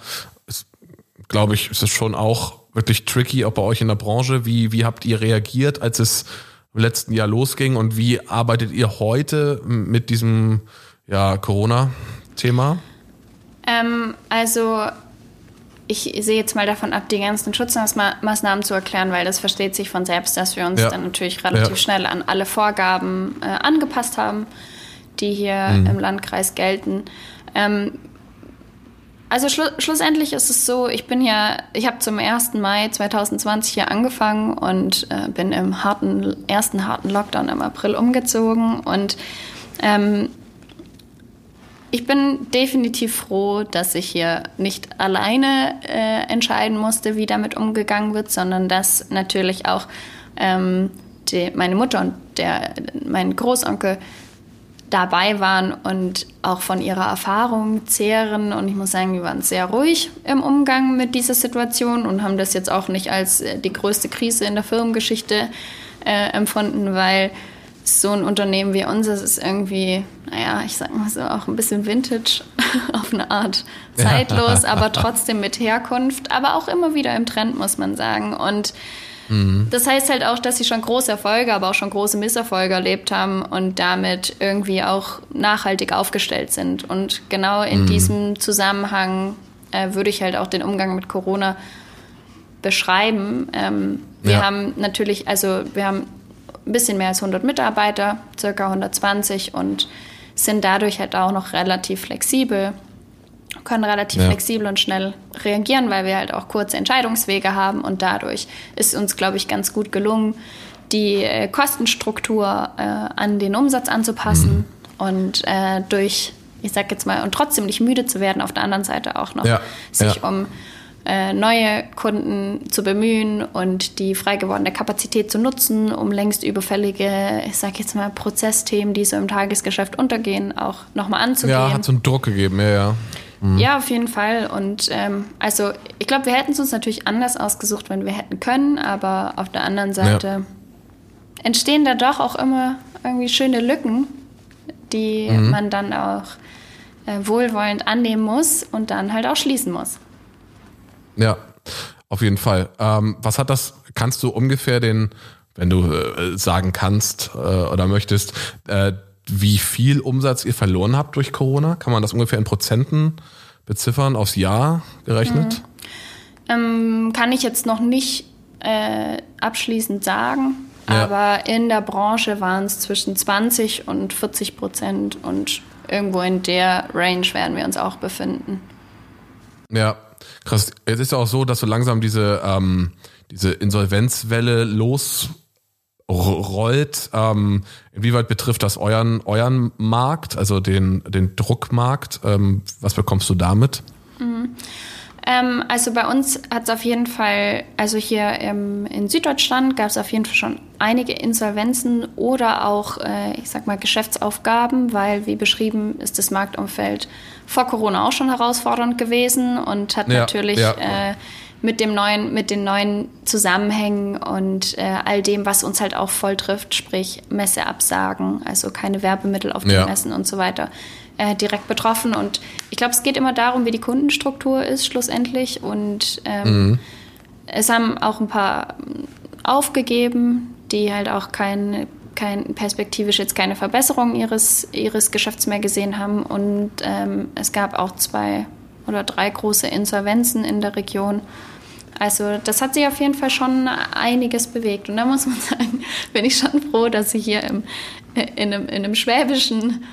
glaube ich, ist es schon auch wirklich tricky, auch bei euch in der Branche. Wie, wie habt ihr reagiert, als es im letzten Jahr losging und wie arbeitet ihr heute mit diesem ja, Corona-Thema? Ähm, also ich sehe jetzt mal davon ab, die ganzen Schutzmaßnahmen zu erklären, weil das versteht sich von selbst, dass wir uns ja. dann natürlich relativ ja. schnell an alle Vorgaben äh, angepasst haben, die hier mhm. im Landkreis gelten. Ähm, also schlu schlussendlich ist es so, ich bin ja, ich habe zum 1. Mai 2020 hier angefangen und äh, bin im harten, ersten harten Lockdown im April umgezogen und ähm, ich bin definitiv froh, dass ich hier nicht alleine äh, entscheiden musste, wie damit umgegangen wird, sondern dass natürlich auch ähm, die, meine Mutter und der, mein Großonkel dabei waren und auch von ihrer Erfahrung zehren. Und ich muss sagen, die waren sehr ruhig im Umgang mit dieser Situation und haben das jetzt auch nicht als äh, die größte Krise in der Firmengeschichte äh, empfunden, weil so ein Unternehmen wie unseres ist irgendwie, naja, ich sag mal so, auch ein bisschen vintage *laughs* auf eine Art. Zeitlos, *laughs* aber trotzdem mit Herkunft, aber auch immer wieder im Trend, muss man sagen. Und mhm. das heißt halt auch, dass sie schon große Erfolge, aber auch schon große Misserfolge erlebt haben und damit irgendwie auch nachhaltig aufgestellt sind. Und genau in mhm. diesem Zusammenhang äh, würde ich halt auch den Umgang mit Corona beschreiben. Ähm, wir ja. haben natürlich, also wir haben ein bisschen mehr als 100 Mitarbeiter, circa 120 und sind dadurch halt auch noch relativ flexibel, können relativ ja. flexibel und schnell reagieren, weil wir halt auch kurze Entscheidungswege haben und dadurch ist uns, glaube ich, ganz gut gelungen, die äh, Kostenstruktur äh, an den Umsatz anzupassen mhm. und äh, durch, ich sag jetzt mal, und trotzdem nicht müde zu werden, auf der anderen Seite auch noch ja. sich ja. um äh, neue Kunden zu bemühen und die frei gewordene Kapazität zu nutzen, um längst überfällige, ich sag jetzt mal, Prozessthemen, die so im Tagesgeschäft untergehen, auch nochmal anzugehen. Ja, hat so einen Druck gegeben, ja, ja. Mhm. Ja, auf jeden Fall. Und ähm, also ich glaube, wir hätten es uns natürlich anders ausgesucht, wenn wir hätten können, aber auf der anderen Seite ja. entstehen da doch auch immer irgendwie schöne Lücken, die mhm. man dann auch äh, wohlwollend annehmen muss und dann halt auch schließen muss. Ja, auf jeden Fall. Ähm, was hat das, kannst du ungefähr den, wenn du äh, sagen kannst äh, oder möchtest, äh, wie viel Umsatz ihr verloren habt durch Corona? Kann man das ungefähr in Prozenten beziffern, aufs Jahr gerechnet? Mhm. Ähm, kann ich jetzt noch nicht äh, abschließend sagen, ja. aber in der Branche waren es zwischen 20 und 40 Prozent und irgendwo in der Range werden wir uns auch befinden. Ja, Krass. Es ist ja auch so, dass so langsam diese, ähm, diese Insolvenzwelle losrollt. Ähm, inwieweit betrifft das euren, euren Markt, also den, den Druckmarkt? Ähm, was bekommst du damit? Mhm. Ähm, also bei uns hat es auf jeden Fall, also hier im, in Süddeutschland gab es auf jeden Fall schon einige Insolvenzen oder auch, äh, ich sag mal, Geschäftsaufgaben, weil wie beschrieben ist das Marktumfeld vor Corona auch schon herausfordernd gewesen und hat ja, natürlich ja. Äh, mit dem neuen, mit den neuen Zusammenhängen und äh, all dem, was uns halt auch voll trifft, sprich Messeabsagen, also keine Werbemittel auf den ja. Messen und so weiter, äh, direkt betroffen. Und ich glaube, es geht immer darum, wie die Kundenstruktur ist schlussendlich. Und ähm, mhm. es haben auch ein paar aufgegeben, die halt auch kein, kein, perspektivisch jetzt keine Verbesserung ihres, ihres Geschäfts mehr gesehen haben. Und ähm, es gab auch zwei oder drei große Insolvenzen in der Region. Also das hat sich auf jeden Fall schon einiges bewegt. Und da muss man *laughs* sagen, bin ich schon froh, dass ich hier im, in, einem, in einem schwäbischen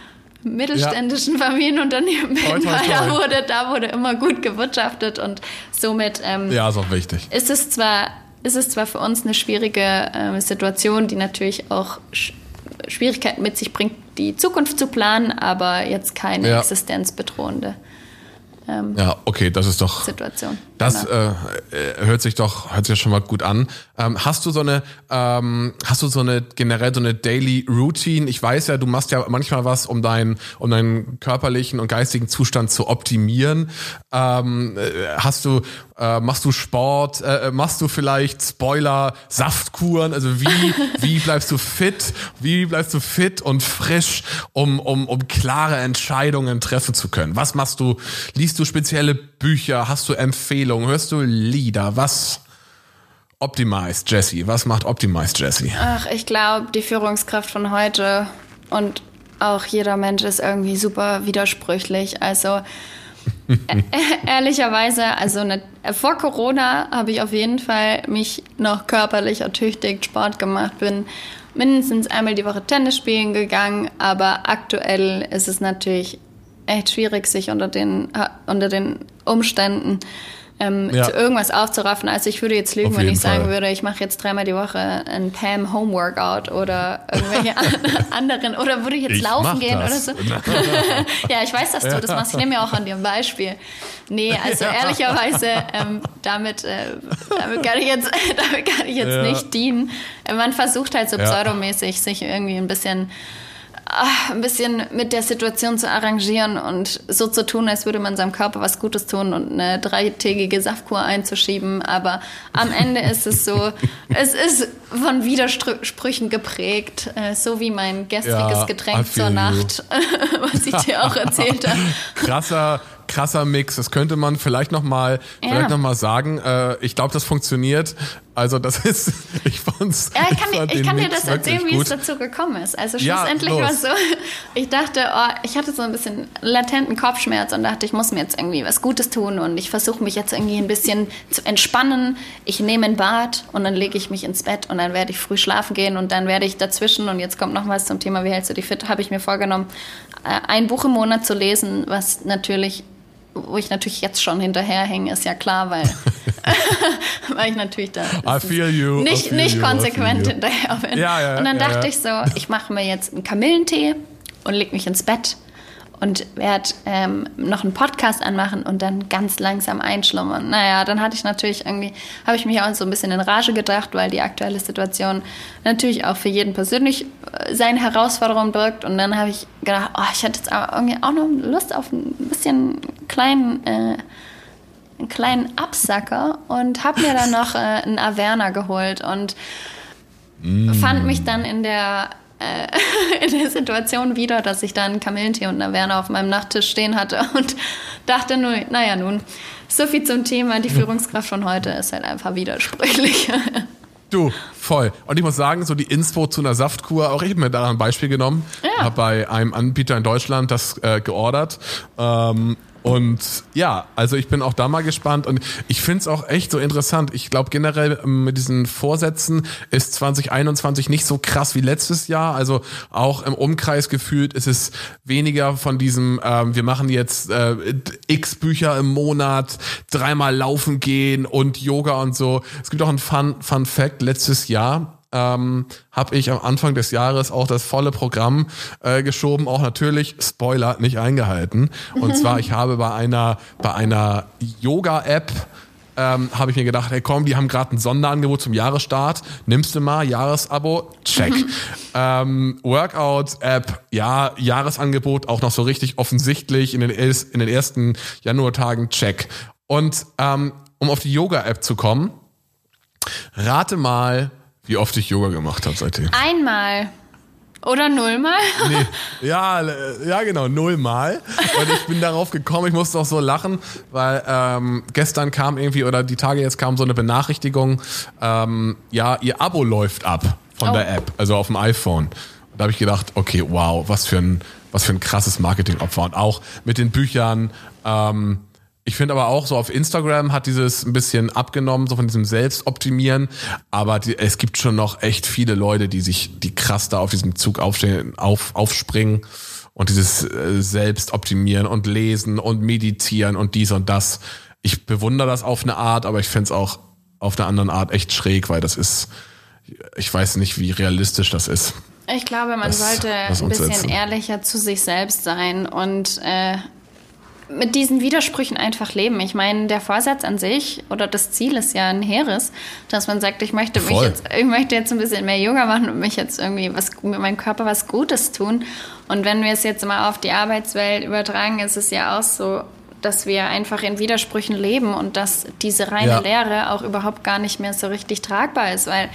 mittelständischen ja. Familienunternehmen bin, weil da wurde, da wurde immer gut gewirtschaftet und somit ähm, ja, ist auch wichtig. Ist es zwar, ist es zwar für uns eine schwierige äh, Situation, die natürlich auch sch Schwierigkeiten mit sich bringt, die Zukunft zu planen, aber jetzt keine ja. existenzbedrohende ähm, ja, okay, das ist doch Situation. Das genau. äh, hört sich doch hört sich schon mal gut an. Ähm, hast du so eine ähm, hast du so eine generell so eine Daily Routine? Ich weiß ja, du machst ja manchmal was, um deinen um deinen körperlichen und geistigen Zustand zu optimieren. Ähm, äh, hast du äh, machst du Sport? Äh, machst du vielleicht Spoiler Saftkuren? Also wie *laughs* wie bleibst du fit? Wie bleibst du fit und frisch, um um um klare Entscheidungen treffen zu können? Was machst du? Liest du spezielle Bücher? Hast du Empfehlungen? Hörst du Lieder? Was Optimized Jesse? Was macht Optimized Jesse? Ach, ich glaube, die Führungskraft von heute und auch jeder Mensch ist irgendwie super widersprüchlich. Also ehrlicherweise, also ne, vor Corona habe ich auf jeden Fall mich noch körperlich ertüchtigt, Sport gemacht, bin mindestens einmal die Woche Tennis spielen gegangen, aber aktuell ist es natürlich echt schwierig, sich unter den, äh, unter den Umständen ähm, ja. zu irgendwas aufzuraffen. Also ich würde jetzt lügen, wenn ich Fall. sagen würde, ich mache jetzt dreimal die Woche ein Pam Home Workout oder irgendwelche *laughs* anderen oder würde ich jetzt ich laufen gehen das. oder so. *laughs* ja, ich weiß, dass du das machst. Ich nehme ja auch an dir ein Beispiel. Nee, also ehrlicherweise, ähm, damit, äh, damit kann ich jetzt, *laughs* damit kann ich jetzt ja. nicht dienen. Man versucht halt so pseudomäßig sich irgendwie ein bisschen ein bisschen mit der Situation zu arrangieren und so zu tun, als würde man seinem Körper was Gutes tun und eine dreitägige Saftkur einzuschieben. Aber am Ende ist es so, *laughs* es ist von Widersprüchen geprägt, äh, so wie mein gestriges ja, Getränk zur Nacht, *laughs* was ich dir auch erzählt habe. *laughs* Krasser krasser Mix. Das könnte man vielleicht noch mal, ja. vielleicht noch mal sagen. Äh, ich glaube, das funktioniert. Also das ist, *laughs* ich fand's. Ja, ich kann, ich, ich kann dir das erzählen, wie es dazu gekommen ist. Also schlussendlich ja, war es so, *laughs* ich dachte, oh, ich hatte so ein bisschen latenten Kopfschmerz und dachte, ich muss mir jetzt irgendwie was Gutes tun und ich versuche mich jetzt irgendwie ein bisschen zu entspannen. Ich nehme ein Bad und dann lege ich mich ins Bett und dann werde ich früh schlafen gehen und dann werde ich dazwischen, und jetzt kommt noch was zum Thema, wie hältst du dich fit, habe ich mir vorgenommen, äh, ein Buch im Monat zu lesen, was natürlich wo ich natürlich jetzt schon hinterherhänge, ist ja klar, weil, *laughs* *laughs* weil ich natürlich da you, nicht, nicht konsequent hinterher bin. Ja, ja, und dann ja, dachte ich so, ich mache mir jetzt einen Kamillentee und leg mich ins Bett und werde ähm, noch einen Podcast anmachen und dann ganz langsam einschlummern. Naja, dann hatte ich natürlich irgendwie, habe ich mich auch so ein bisschen in Rage gedacht, weil die aktuelle Situation natürlich auch für jeden persönlich äh, seine Herausforderungen birgt. Und dann habe ich gedacht, oh, ich hätte jetzt aber irgendwie auch noch Lust auf ein bisschen kleinen, äh, einen kleinen Absacker und habe mir dann *laughs* noch äh, einen Averna geholt und mm. fand mich dann in der äh, *laughs* in der Situation wieder, dass ich dann Kamillentee und eine Werner auf meinem Nachttisch stehen hatte und *laughs* dachte nur, naja nun, so viel zum Thema, die Führungskraft von heute ist halt einfach widersprüchlich. *laughs* Du, voll. Und ich muss sagen, so die Inspo zu einer Saftkur, auch ich habe mir da ein Beispiel genommen, ja. habe bei einem Anbieter in Deutschland das äh, geordert ähm, und ja, also ich bin auch da mal gespannt und ich finde es auch echt so interessant. Ich glaube generell ähm, mit diesen Vorsätzen ist 2021 nicht so krass wie letztes Jahr. Also auch im Umkreis gefühlt ist es weniger von diesem, ähm, wir machen jetzt äh, x Bücher im Monat, dreimal laufen gehen und Yoga und so. Es gibt auch ein Fun, Fun Fact. Letztes Jahr ähm, habe ich am Anfang des Jahres auch das volle Programm äh, geschoben, auch natürlich Spoiler nicht eingehalten. Und *laughs* zwar ich habe bei einer bei einer Yoga-App ähm, habe ich mir gedacht, hey komm, die haben gerade ein Sonderangebot zum Jahresstart, nimmst du mal, Jahresabo, check. *laughs* ähm, Workout-App, ja, Jahresangebot, auch noch so richtig offensichtlich in den, in den ersten Januartagen, check. Und ähm, um auf die Yoga-App zu kommen, rate mal, wie oft ich Yoga gemacht habe seitdem. Einmal. Oder nullmal? Nee. *laughs* Ja, ja, genau, nullmal. Und ich bin darauf gekommen, ich musste auch so lachen, weil ähm, gestern kam irgendwie, oder die Tage jetzt kam so eine Benachrichtigung, ähm, ja, ihr Abo läuft ab von oh. der App, also auf dem iPhone. Und da habe ich gedacht, okay, wow, was für ein, was für ein krasses Marketingopfer. Und auch mit den Büchern, ähm, Ich finde aber auch so auf Instagram hat dieses ein bisschen abgenommen, so von diesem Selbstoptimieren. Aber die, es gibt schon noch echt viele Leute, die sich, die krass da auf diesem Zug aufstehen, auf, aufspringen und dieses äh, Selbstoptimieren und Lesen und Meditieren und dies und das. Ich bewundere das auf eine Art, aber ich finde es auch auf eine andere Art echt schräg, weil das ist, ich weiß nicht, wie realistisch das ist. Ich glaube, man das, sollte ein bisschen ehrlicher zu sich selbst sein und äh, mit diesen Widersprüchen einfach leben. Ich meine, der Vorsatz an sich oder das Ziel ist ja ein Heeres, dass man sagt, ich möchte mich jetzt, ich möchte jetzt ein bisschen mehr Yoga machen und mich jetzt irgendwie was mit meinem Körper was Gutes tun. Und wenn wir es jetzt mal auf die Arbeitswelt übertragen, ist es ja auch so, dass wir einfach in Widersprüchen leben und dass diese reine ja. Lehre auch überhaupt gar nicht mehr so richtig tragbar ist, weil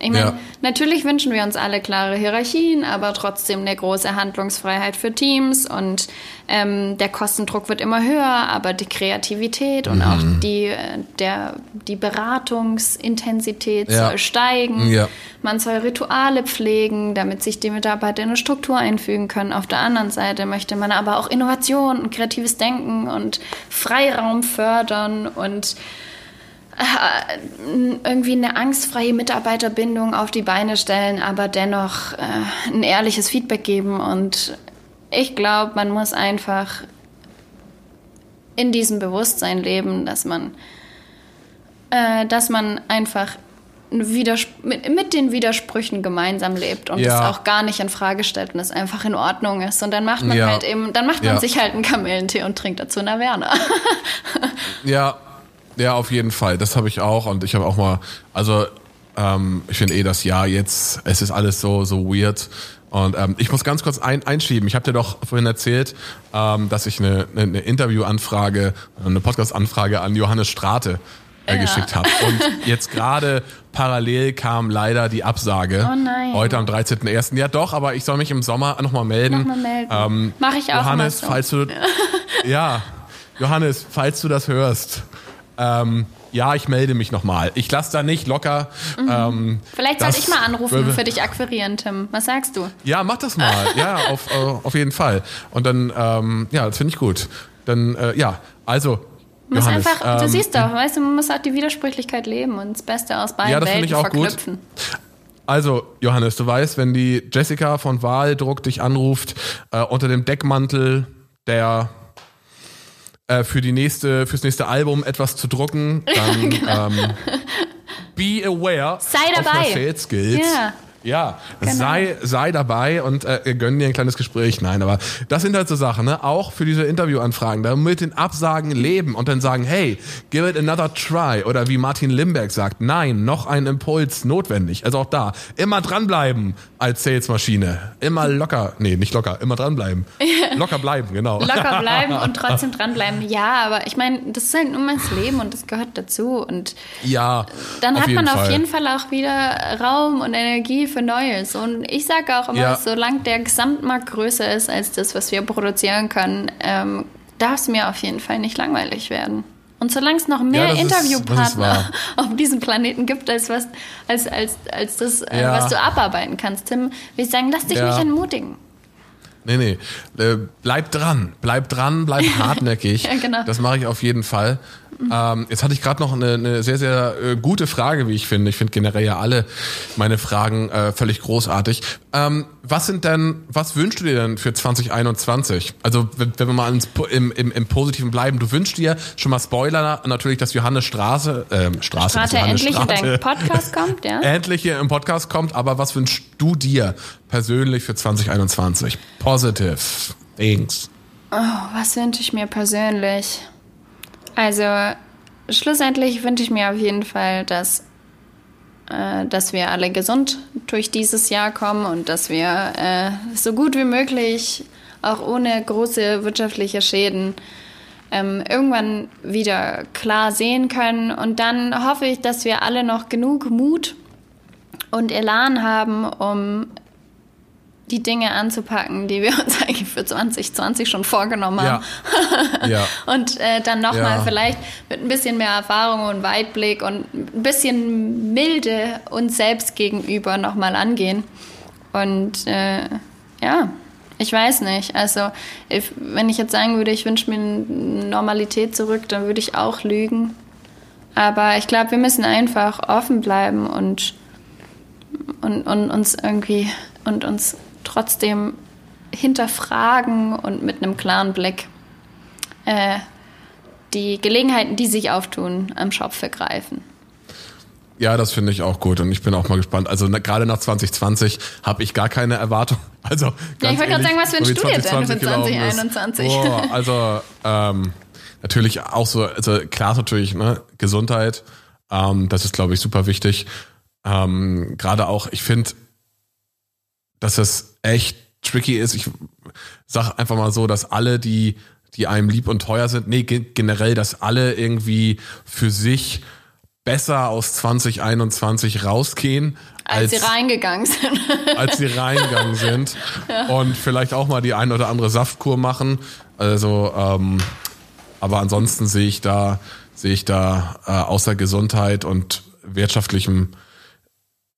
ich meine, ja. natürlich wünschen wir uns alle klare Hierarchien, aber trotzdem eine große Handlungsfreiheit für Teams und ähm, der Kostendruck wird immer höher, aber die Kreativität und mhm. auch die, äh, der, die Beratungsintensität ja. soll steigen. Ja. Man soll Rituale pflegen, damit sich die Mitarbeiter in eine Struktur einfügen können. Auf der anderen Seite möchte man aber auch Innovation und kreatives Denken und Freiraum fördern und irgendwie eine angstfreie Mitarbeiterbindung auf die Beine stellen, aber dennoch äh, ein ehrliches Feedback geben. Und ich glaube, man muss einfach in diesem Bewusstsein leben, dass man, äh, dass man einfach mit, mit, den Widersprüchen gemeinsam lebt und ja. es auch gar nicht in Frage stellt und es einfach in Ordnung ist. Und dann macht man ja. halt eben, dann macht man ja. sich halt einen Kamillentee und trinkt dazu eine Werner. *laughs* ja, ja, auf jeden Fall. Das habe ich auch. Und ich habe auch mal, also ähm, ich finde eh das Jahr jetzt, es ist alles so, so weird. Und ähm, ich muss ganz kurz ein, einschieben. Ich habe dir doch vorhin erzählt, ähm, dass ich eine, eine, eine Interviewanfrage, eine Podcast-Anfrage an Johannes Strate äh, ja. geschickt habe. Und jetzt gerade parallel kam leider die Absage. Oh nein. Heute am 13.01. Ja doch, aber ich soll mich im Sommer nochmal melden. Nochmal melden. Ähm, Mach ich auch Johannes, so. falls du, ja, Johannes, falls du das hörst, ähm, ja, ich melde mich nochmal. Ich lasse da nicht locker. Mhm. Ähm, Vielleicht soll ich mal anrufen und für dich akquirieren, Tim. Was sagst du? Ja, mach das mal. *laughs* ja, auf, äh, auf jeden Fall. Und dann, ähm, ja, das finde ich gut. Dann, äh, ja, also. Muss Johannes, einfach, du ähm, siehst doch, weißt du, man muss auch die Widersprüchlichkeit leben und das Beste aus beiden ja, das Welten ich auch verknüpfen. Gut. Also, Johannes, du weißt, wenn die Jessica von Wahldruck dich anruft, äh, unter dem Deckmantel der äh, für die nächste, fürs nächste Album etwas zu drucken, *laughs* dann genau. ähm, be aware Sei dabei. of your sales skills. Yeah. Ja, genau. sei, sei dabei und äh, gönn dir ein kleines Gespräch. Nein, aber das sind halt so Sachen, ne? Auch für diese Interviewanfragen, da mit den Absagen leben und dann sagen, hey, give it another try. Oder wie Martin Limberg sagt, nein, noch ein Impuls notwendig. Also auch da, immer dranbleiben als Salesmaschine. Immer locker, nee, nicht locker, immer dranbleiben. *laughs* locker bleiben, genau. Locker bleiben und *laughs* trotzdem dranbleiben. Ja, aber ich meine, das ist halt mal das Leben und das gehört dazu. Und ja, dann hat man Fall. auf jeden Fall auch wieder Raum und Energie für Neues. Und ich sage auch immer, ja. solange der Gesamtmarkt größer ist als das, was wir produzieren können, ähm, darf es mir auf jeden Fall nicht langweilig werden. Und solange es noch mehr ja, Interviewpartner *laughs* auf diesem Planeten gibt, als, was, als, als, als das, äh, ja. was du abarbeiten kannst, Tim, würde ich sagen, lass dich nicht entmutigen. Nee, nee. Äh, bleib dran. Bleib dran, bleib hartnäckig. *laughs* ja, genau. Das mache ich auf jeden Fall. Ähm, jetzt hatte ich gerade noch eine, eine, sehr, sehr äh, gute Frage, wie ich finde. Ich finde generell ja alle meine Fragen äh, völlig großartig. Ähm, was sind denn, was wünschst du dir denn für 2021? Also wenn, wenn wir mal ins, im, im, im Positiven bleiben, du wünschst dir schon mal Spoiler natürlich, dass Johannes Straße, äh, Straße, Strate Johannes endlich Strate, in deinen Podcast *laughs* kommt, ja? endlich hier im Podcast kommt. Aber was wünschst du dir persönlich für 2021? Positive things. Oh, was wünsche ich mir persönlich? Also schlussendlich wünsche ich mir auf jeden Fall, dass, äh, dass wir alle gesund durch dieses Jahr kommen und dass wir äh, so gut wie möglich, auch ohne große wirtschaftliche Schäden, ähm, irgendwann wieder klar sehen können. Und dann hoffe ich, dass wir alle noch genug Mut und Elan haben, um die Dinge anzupacken, die wir uns *laughs* eigentlich für 2020 schon vorgenommen haben. Ja. ja. *laughs* und äh, dann nochmal ja. vielleicht mit ein bisschen mehr Erfahrung und Weitblick und ein bisschen Milde uns selbst gegenüber nochmal angehen. Und äh, ja, Ich weiß nicht. Also, if, wenn ich jetzt sagen würde, ich wünsche mir Normalität zurück, dann würde ich auch lügen. Aber ich glaube, wir müssen einfach offen bleiben und, und, und uns irgendwie und uns trotzdem hinterfragen und mit einem klaren Blick äh, die Gelegenheiten, die sich auftun, am Schopf ergreifen. Ja, das finde ich auch gut und ich bin auch mal gespannt. Also na, gerade nach 2020 habe ich gar keine Erwartung. *laughs* Also ja, ich wollte gerade sagen, was wünschst du dir denn für 2021? Oh, *laughs* also ähm, natürlich auch so, also klar ist natürlich ne, Gesundheit. Ähm, das ist glaube ich super wichtig. Ähm, gerade auch, ich finde, dass es echt tricky ist. Ich sag einfach mal so, dass alle, die die einem lieb und teuer sind, nee, generell, dass alle irgendwie für sich besser aus 2021 rausgehen. Als, als sie reingegangen sind. *laughs* als sie reingegangen sind. *laughs* ja. Und vielleicht auch mal die ein oder andere Saftkur machen. Also, ähm, aber ansonsten sehe ich da, sehe ich da äh, außer Gesundheit und wirtschaftlichem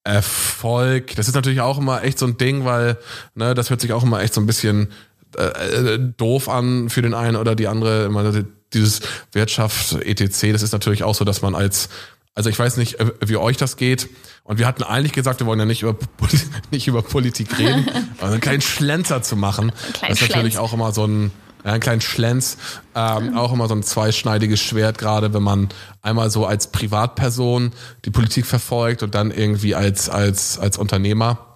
Erfolg. Das ist natürlich auch immer echt so ein Ding, weil ne, das hört sich auch immer echt so ein bisschen äh, äh doof an für den einen oder die andere. Immer dieses Wirtschaft etc. Das ist natürlich auch so, dass man als also ich weiß nicht, äh, wie euch das geht. Und wir hatten eigentlich gesagt, wir wollen ja nicht über, *laughs* nicht über Politik reden, *laughs* also einen kleinen Schlenzer zu machen. das ist natürlich auch immer so ein, ja, einen kleinen Schlenz, ähm, auch immer so ein zweischneidiges Schwert, gerade wenn man einmal so als Privatperson die Politik verfolgt und dann irgendwie als, als, als Unternehmer.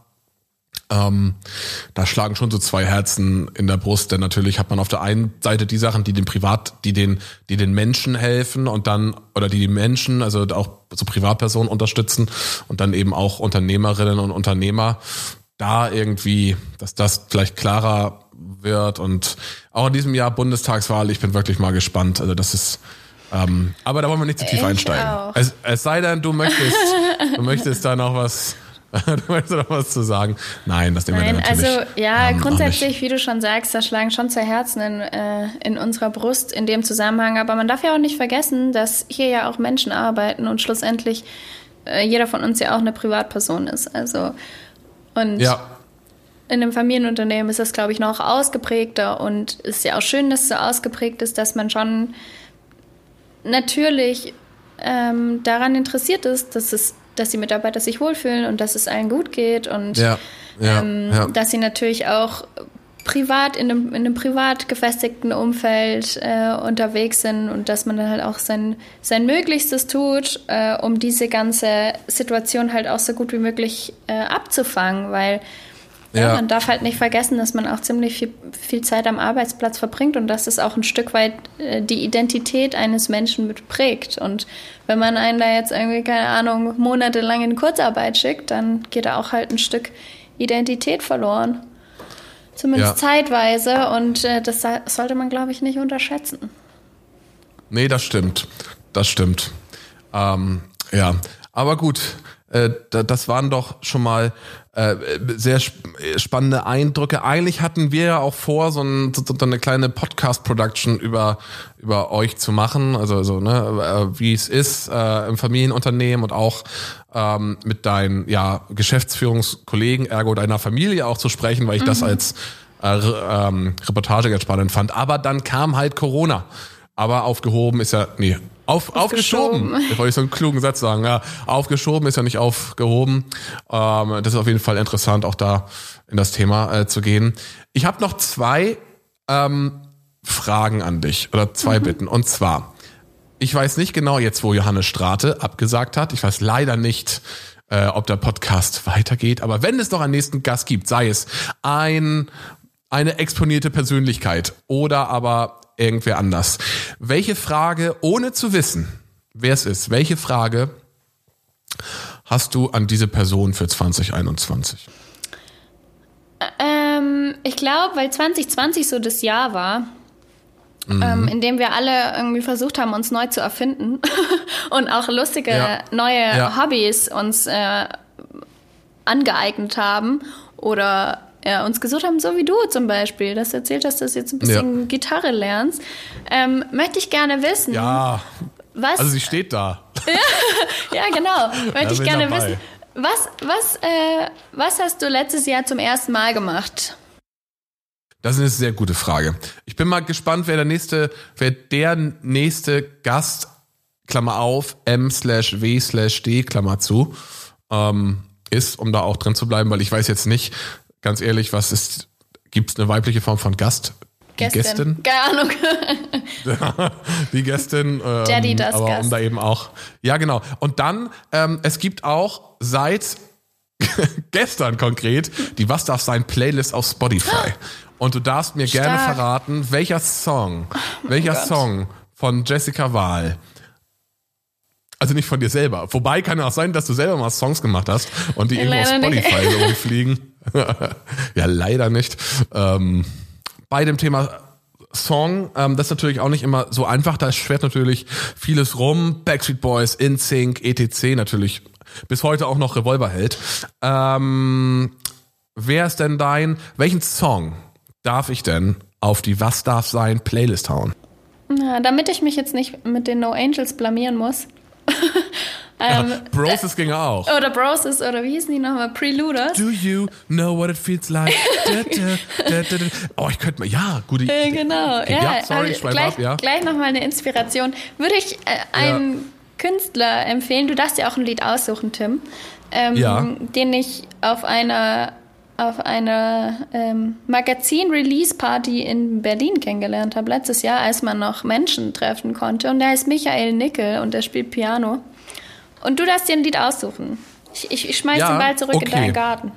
Ähm, da schlagen schon so zwei Herzen in der Brust, denn natürlich hat man auf der einen Seite die Sachen, die den Privat, die den, die den Menschen helfen und dann, oder die die Menschen, also auch so Privatpersonen unterstützen und dann eben auch Unternehmerinnen und Unternehmer, da irgendwie, dass das vielleicht klarer wird und auch in diesem Jahr Bundestagswahl, ich bin wirklich mal gespannt. Also das ist, ähm, aber da wollen wir nicht zu tief ich einsteigen. Es, es sei denn, du möchtest, du möchtest da noch was *laughs* du möchtest noch was zu sagen? Nein, das nehmen Nein, wir natürlich. Also ja, ähm, grundsätzlich, wie du schon sagst, da schlagen schon zwei Herzen in, äh, in unserer Brust in dem Zusammenhang. Aber man darf ja auch nicht vergessen, dass hier ja auch Menschen arbeiten und schlussendlich äh, jeder von uns ja auch eine Privatperson ist. Also und ja. In einem Familienunternehmen ist das, glaube ich, noch ausgeprägter und ist ja auch schön, dass es so ausgeprägt ist, dass man schon natürlich ähm, daran interessiert ist, dass es dass die Mitarbeiter sich wohlfühlen und dass es allen gut geht und ja, ja, ähm, ja. dass sie natürlich auch privat in einem, in einem privat gefestigten Umfeld äh, unterwegs sind und dass man dann halt auch sein, sein Möglichstes tut, äh, um diese ganze Situation halt auch so gut wie möglich äh, abzufangen, weil ja. man darf halt nicht vergessen, dass man auch ziemlich viel, viel Zeit am Arbeitsplatz verbringt und dass es auch ein Stück weit äh, die Identität eines Menschen mitprägt. Und wenn man einen da jetzt irgendwie, keine Ahnung, monatelang in Kurzarbeit schickt, dann geht da auch halt ein Stück Identität verloren. Zumindest ja. zeitweise. Und äh, das sollte man, glaube ich, nicht unterschätzen. Nee, das stimmt. Das stimmt. Ähm, ja, aber gut. Äh, das waren doch schon mal äh, sehr spannende Eindrücke. Eigentlich hatten wir ja auch vor, so, ein, so eine kleine Podcast-Production über, über euch zu machen. Also, so, ne, äh, wie es ist äh, im Familienunternehmen und auch ähm, mit deinen ja, Geschäftsführungskollegen, ergo deiner Familie auch zu sprechen, weil ich mhm. das als äh, ähm, Reportage ganz spannend fand. Aber dann kam halt Corona. Aber aufgehoben ist ja, nee, auf, aufgeschoben. aufgeschoben. Ich wollte so einen klugen Satz sagen. Ja, aufgeschoben ist ja nicht aufgehoben. Ähm, das ist auf jeden Fall interessant, auch da in das Thema äh, zu gehen. Ich habe noch zwei ähm, Fragen an dich oder zwei mhm. Bitten. Und zwar, ich weiß nicht genau jetzt, wo Johannes Strate abgesagt hat. Ich weiß leider nicht, äh, ob der Podcast weitergeht. Aber wenn es doch einen nächsten Gast gibt, sei es ein eine exponierte Persönlichkeit oder aber irgendwer anders. Welche Frage, ohne zu wissen, wer es ist, welche Frage hast du an diese Person für 2021? Ähm, ich glaube, weil 2020 so das Jahr war, mhm. ähm, in dem wir alle irgendwie versucht haben, uns neu zu erfinden *laughs* und auch lustige ja. neue ja. Hobbys uns äh, angeeignet haben oder ja, uns gesucht haben, so wie du zum Beispiel, dass du erzählt hast, dass du jetzt ein bisschen ja. Gitarre lernst, ähm, möchte ich gerne wissen. Ja. Was? Also sie steht da. ja, genau. *laughs* Möchte ich gerne dabei. wissen. Was, was, äh, was hast du letztes Jahr zum ersten Mal gemacht? Das ist eine sehr gute Frage. Ich bin mal gespannt, wer der nächste, wer der nächste Gast, Klammer auf, M slash W slash D, Klammer zu, ähm, ist, um da auch drin zu bleiben, weil ich weiß jetzt nicht, ganz ehrlich, was ist, gibt es eine weibliche Form von Gast? Die Gästin? Keine Ahnung. *laughs* die Gästin. Ähm, Daddy das aber Gast. um da eben auch. Ja, genau. Und dann, ähm, es gibt auch seit *laughs* gestern konkret die Was darf sein Playlist auf Spotify. Und du darfst mir gerne Stark. verraten, welcher Song, welcher Gott. Song von Jessica Wahl also nicht von dir selber. Wobei kann ja auch sein, dass du selber mal Songs gemacht hast und die Ja, irgendwo auf leider. Spotify rumfliegen. *laughs* ja, leider nicht. Ähm, bei dem Thema Song, ähm, das ist natürlich auch nicht immer so einfach. Da schwert natürlich vieles rum. Backstreet Boys, InSync, ETC natürlich bis heute auch noch Revolverheld. Ähm, wer ist denn dein, welchen Song darf ich denn auf die Was darf sein Playlist hauen? Na, damit ich mich jetzt nicht mit den No Angels blamieren muss. Ähm, Bros, das ging auch. oder Broses oder wie hießen die nochmal? Preluders. Do you know what it feels like? *laughs* Da, da, da. Oh, ich könnte mal, ja, gute Äh, Idee. genau, Okay, ja. ja, sorry, ich schweife gleich, ab, ja. Gleich nochmal eine Inspiration. Würde ich äh, einen Künstler empfehlen, du darfst dir auch ein Lied aussuchen, Tim, ähm, Ja. den ich auf einer auf einer ähm, Magazin-Release-Party in Berlin kennengelernt habe, letztes Jahr, als man noch Menschen treffen konnte. Und der heißt Michael Nickel und der spielt Piano. Und du darfst dir ein Lied aussuchen. Ich, ich, ich schmeiß Ja, den Ball zurück in okay. deinen Garten.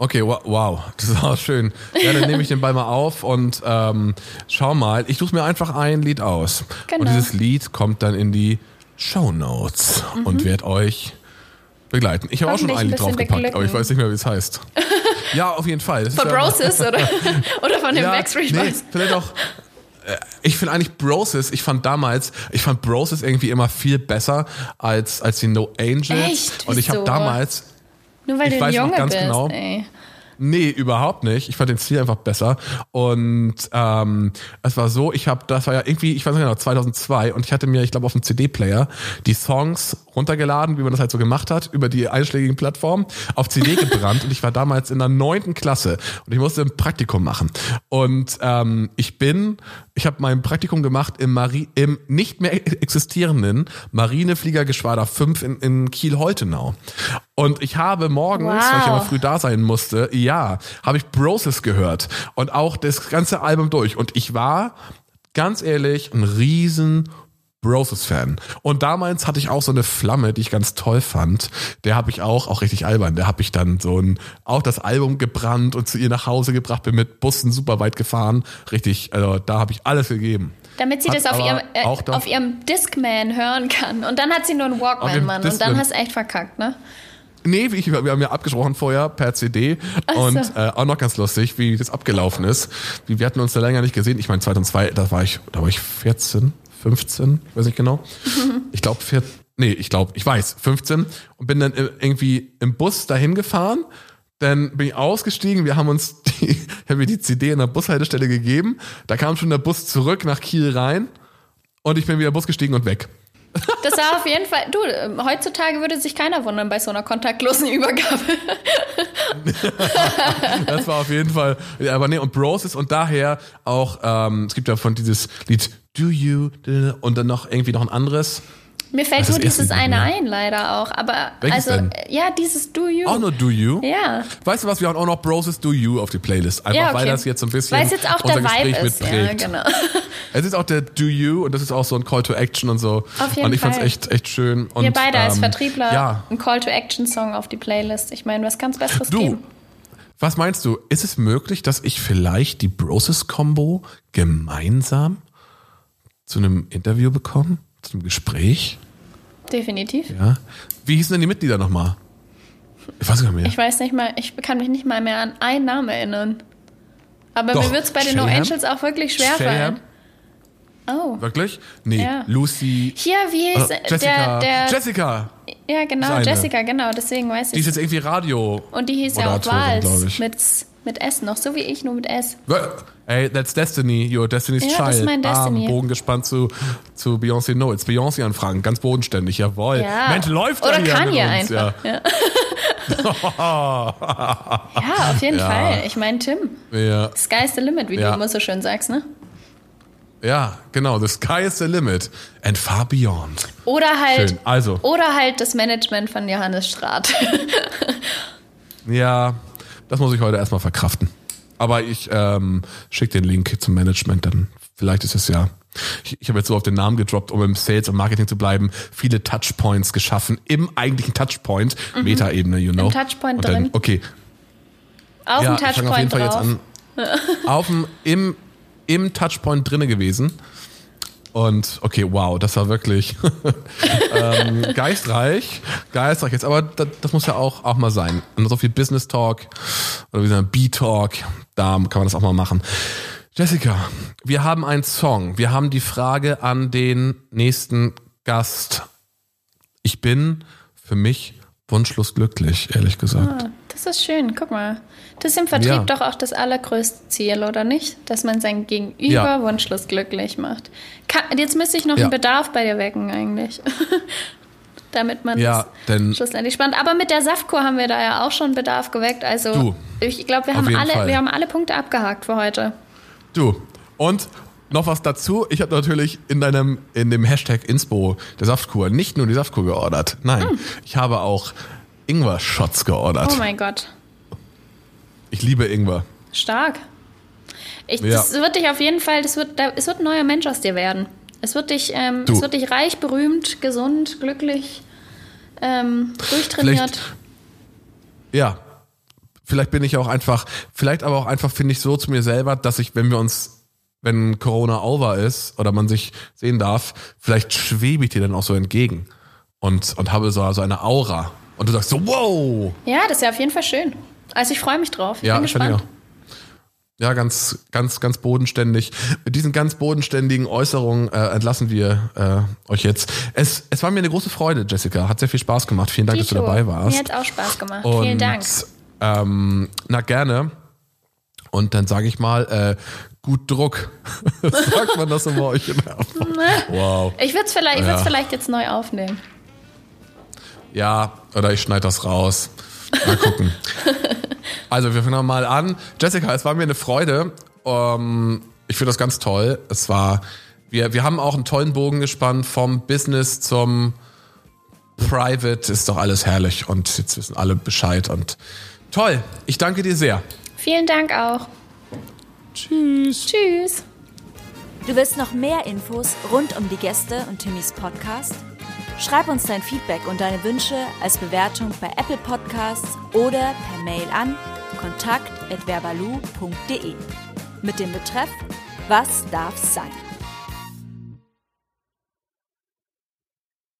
Okay, wow, das ist auch schön. Ja, dann nehme ich den Ball mal auf und ähm, schau mal, ich suche mir einfach ein Lied aus. Genau. Und dieses Lied kommt dann in die Show Notes und wird euch begleiten. Ich habe auch schon ein Lied draufgepackt, aber ich weiß nicht mehr, wie es heißt. Ja, auf jeden Fall. Das Von ja- Broses oder, *laughs* oder von den ja, Backstreet nee, Boys? vielleicht auch. äh, Ich finde eigentlich Broses, ich fand damals, ich fand Broses irgendwie immer viel besser als, als die No Angels. Echt? Und ich habe damals, Nur weil ich du ein weiß noch Junge ganz bist, genau. ey. Nee, überhaupt nicht. Ich fand den Stil einfach besser. Und ähm, es war so, ich habe, das war ja irgendwie, ich weiß nicht genau, 2002 und ich hatte mir, ich glaube, auf dem CD-Player die Songs runtergeladen, wie man das halt so gemacht hat, über die einschlägigen Plattformen, auf CD *laughs* gebrannt und ich war damals in der neunten Klasse und ich musste ein Praktikum machen. Und ähm, ich bin, ich habe mein Praktikum gemacht im, Mari im nicht mehr existierenden Marinefliegergeschwader 5 in, in Kiel-Holtenau. Und ich habe morgens, weil ich Wow. immer früh da sein musste, ja, habe ich Broses gehört und auch das ganze Album durch. Und ich war, ganz ehrlich, ein riesen Broses-Fan. Und damals hatte ich auch so eine Flamme, die ich ganz toll fand. Der habe ich auch, auch richtig albern, der habe ich dann so ein, auch das Album gebrannt und zu ihr nach Hause gebracht, bin mit Bussen super weit gefahren. Richtig, also da habe ich alles gegeben. Damit sie Hat das auf ihrem, äh, auf ihrem Discman hören kann. Und dann hat sie nur einen Walkman, Mann. Und dann hast du echt verkackt, ne? Nee, ich, wir haben ja abgesprochen vorher per CD so. und äh, auch noch ganz lustig, wie das abgelaufen ist. Wir hatten uns da länger nicht gesehen. Ich meine 2002, da war ich, da war ich 14, 15, weiß nicht genau. *laughs* Ich glaube 14, nee, ich glaube, ich weiß, 15 und bin dann irgendwie im Bus dahin gefahren. Dann bin ich ausgestiegen, wir haben uns die, *laughs* ich hab mir die CD in der Bushaltestelle gegeben. Da kam schon der Bus zurück nach Kiel rein und ich bin wieder Bus gestiegen und weg. Das war auf jeden Fall. Du, ähm, heutzutage würde sich keiner wundern bei so einer kontaktlosen Übergabe. *laughs* Das war auf jeden Fall, aber nee, und Bros ist und daher auch, ähm, es gibt ja von dieses Lied Do You und dann noch irgendwie noch ein anderes. Mir fällt Das nur dieses eine ein, leider auch. Aber Welches also, denn? äh, ja, dieses Do You. Auch nur Do You. Ja. Weißt du was, wir haben auch noch Bros ist Do You auf die Playlist. Einfach Ja, okay. weil das jetzt so ein bisschen Weil es jetzt auch unser der Gespräch Vibe ist. Ja, genau. *laughs* Es ist auch der Do You und das ist auch so ein Call to Action und so. Auf jeden und ich fand's Fall. echt, echt schön. Und, Wir beide als ähm, Vertriebler Ja, ein Call-to-Action-Song auf die Playlist. Ich meine, was kann es Besseres Du, geben? was meinst du? Ist es möglich, dass ich vielleicht die Broses-Kombo gemeinsam zu einem Interview bekomme? Zu einem Gespräch? Definitiv. Ja. Wie hießen denn die Mitglieder nochmal? Ich weiß gar nicht mehr. Ich weiß nicht mal, ich kann mich nicht mal mehr an einen Namen erinnern. Aber Doch, mir wird es bei den No Shayham? Angels auch wirklich schwer Shayham? fallen. Oh. Wirklich? Nee, Ja. Lucy. Hier, wie äh, hieß Jessica. der, der Jessica! Ja, genau, Seine. Jessica, genau, deswegen weiß Die ist ich. jetzt irgendwie Radio. Und die hieß ja auch Wals ich. mit, Mit S noch, so wie ich, nur mit S. Ey, that's Destiny, your Destiny's Ja, Child. das ist mein Destiny. Ah, Bogen gespannt zu, zu Beyoncé No. Jetzt Beyoncé anfragen, ganz bodenständig, jawohl. Ja. Mensch, läuft Oder Kanye einfach. Ja. *laughs* Ja, auf jeden. Fall. Ich meine, Tim, Ja. sky's the limit, wie du immer so schön sagst, ne? ja, genau, the sky is the limit and far beyond. Oder halt, Schön, also. oder halt das Management von Johannes Straat. *laughs* Ja, das muss ich heute erstmal verkraften. Aber ich ähm, schicke den Link zum Management, dann vielleicht ist es ja. Ich, ich habe jetzt so auf den Namen gedroppt, um im Sales und Marketing zu bleiben, viele Touchpoints geschaffen im eigentlichen Touchpoint, Meta-Ebene, you know. Mhm. Touchpoint dann, drin. Okay, Auf ja, dem ich fange auf jeden Touchpoint Fall drauf. jetzt an. *laughs* auf dem, im, im Touchpoint drinne gewesen. Und okay, wow, das war wirklich *laughs* ähm, geistreich. Geistreich jetzt, aber das, das muss ja auch, auch mal sein. Und so viel Business Talk oder wie sagen B-Talk, da kann man das auch mal machen. Jessica, wir haben einen Song. Wir haben die Frage an den nächsten Gast. Ich bin für mich wunschlos glücklich, ehrlich gesagt. Ah, das ist schön, guck mal. Das ist im Vertrieb Ja. doch auch das allergrößte Ziel, oder nicht? Dass man sein Gegenüber Ja. wunschlos glücklich macht. Kann, jetzt müsste ich noch Ja. einen Bedarf bei dir wecken, eigentlich. *laughs* Damit man Ja, denn- schlussendlich spannt. Aber mit der Saftkur haben wir da ja auch schon Bedarf geweckt. Also Du, ich glaube, wir haben alle, Fall. wir haben alle Punkte abgehakt für heute. Du, und noch was dazu. Ich habe natürlich in deinem, in dem Hashtag Inspo der Saftkur nicht nur die Saftkur geordert. Nein, ich habe auch Ingwer-Shots geordert. Oh mein Gott. ich liebe Ingwer. Stark. Ich, Ja. Das wird dich auf jeden Fall, das wird, da, es wird ein neuer Mensch aus dir werden. Es wird dich, ähm, es wird dich reich, berühmt, gesund, glücklich, ähm, durchtrainiert. Vielleicht- Ja, vielleicht bin ich auch einfach, vielleicht aber auch einfach finde ich so zu mir selber, dass ich, wenn wir uns, wenn Corona over ist oder man sich sehen darf, vielleicht schwebe ich dir dann auch so entgegen und, und habe so, so eine Aura. Und du sagst so, wow, Ja, das ist ja auf jeden Fall schön. Also ich freue mich drauf. Ich Ja, bin gespannt. Ja, ganz, ganz, ganz bodenständig. Mit diesen ganz bodenständigen Äußerungen äh, entlassen wir äh, euch jetzt. Es, es war mir eine große Freude, Jessica. Hat sehr viel Spaß gemacht. Vielen Dank, dass du dabei warst. Mir hat auch Spaß gemacht. Und, Vielen Dank. Ähm, na gerne. Und dann sage ich mal, äh, gut Druck. *laughs* Sagt man das immer euch in der *laughs* Wow. Ich würde es vielleicht, ich Ja. vielleicht jetzt neu aufnehmen. Ja, oder ich schneide das raus. Mal gucken. *laughs* also, wir fangen mal an. Jessica, es war mir eine Freude. Ähm, ich finde das ganz toll. Es war, wir, wir haben auch einen tollen Bogen gespannt vom Business zum Private. Ist doch alles herrlich und jetzt wissen alle Bescheid und toll. Ich danke dir sehr. Vielen Dank auch. Tschüss. Tschüss. Du willst noch mehr Infos rund um die Gäste und Timmys Podcast? Schreib uns dein Feedback und deine Wünsche als Bewertung bei Apple Podcasts oder per Mail an kontakt@verbalu.de mit dem Betreff Was darf's sein?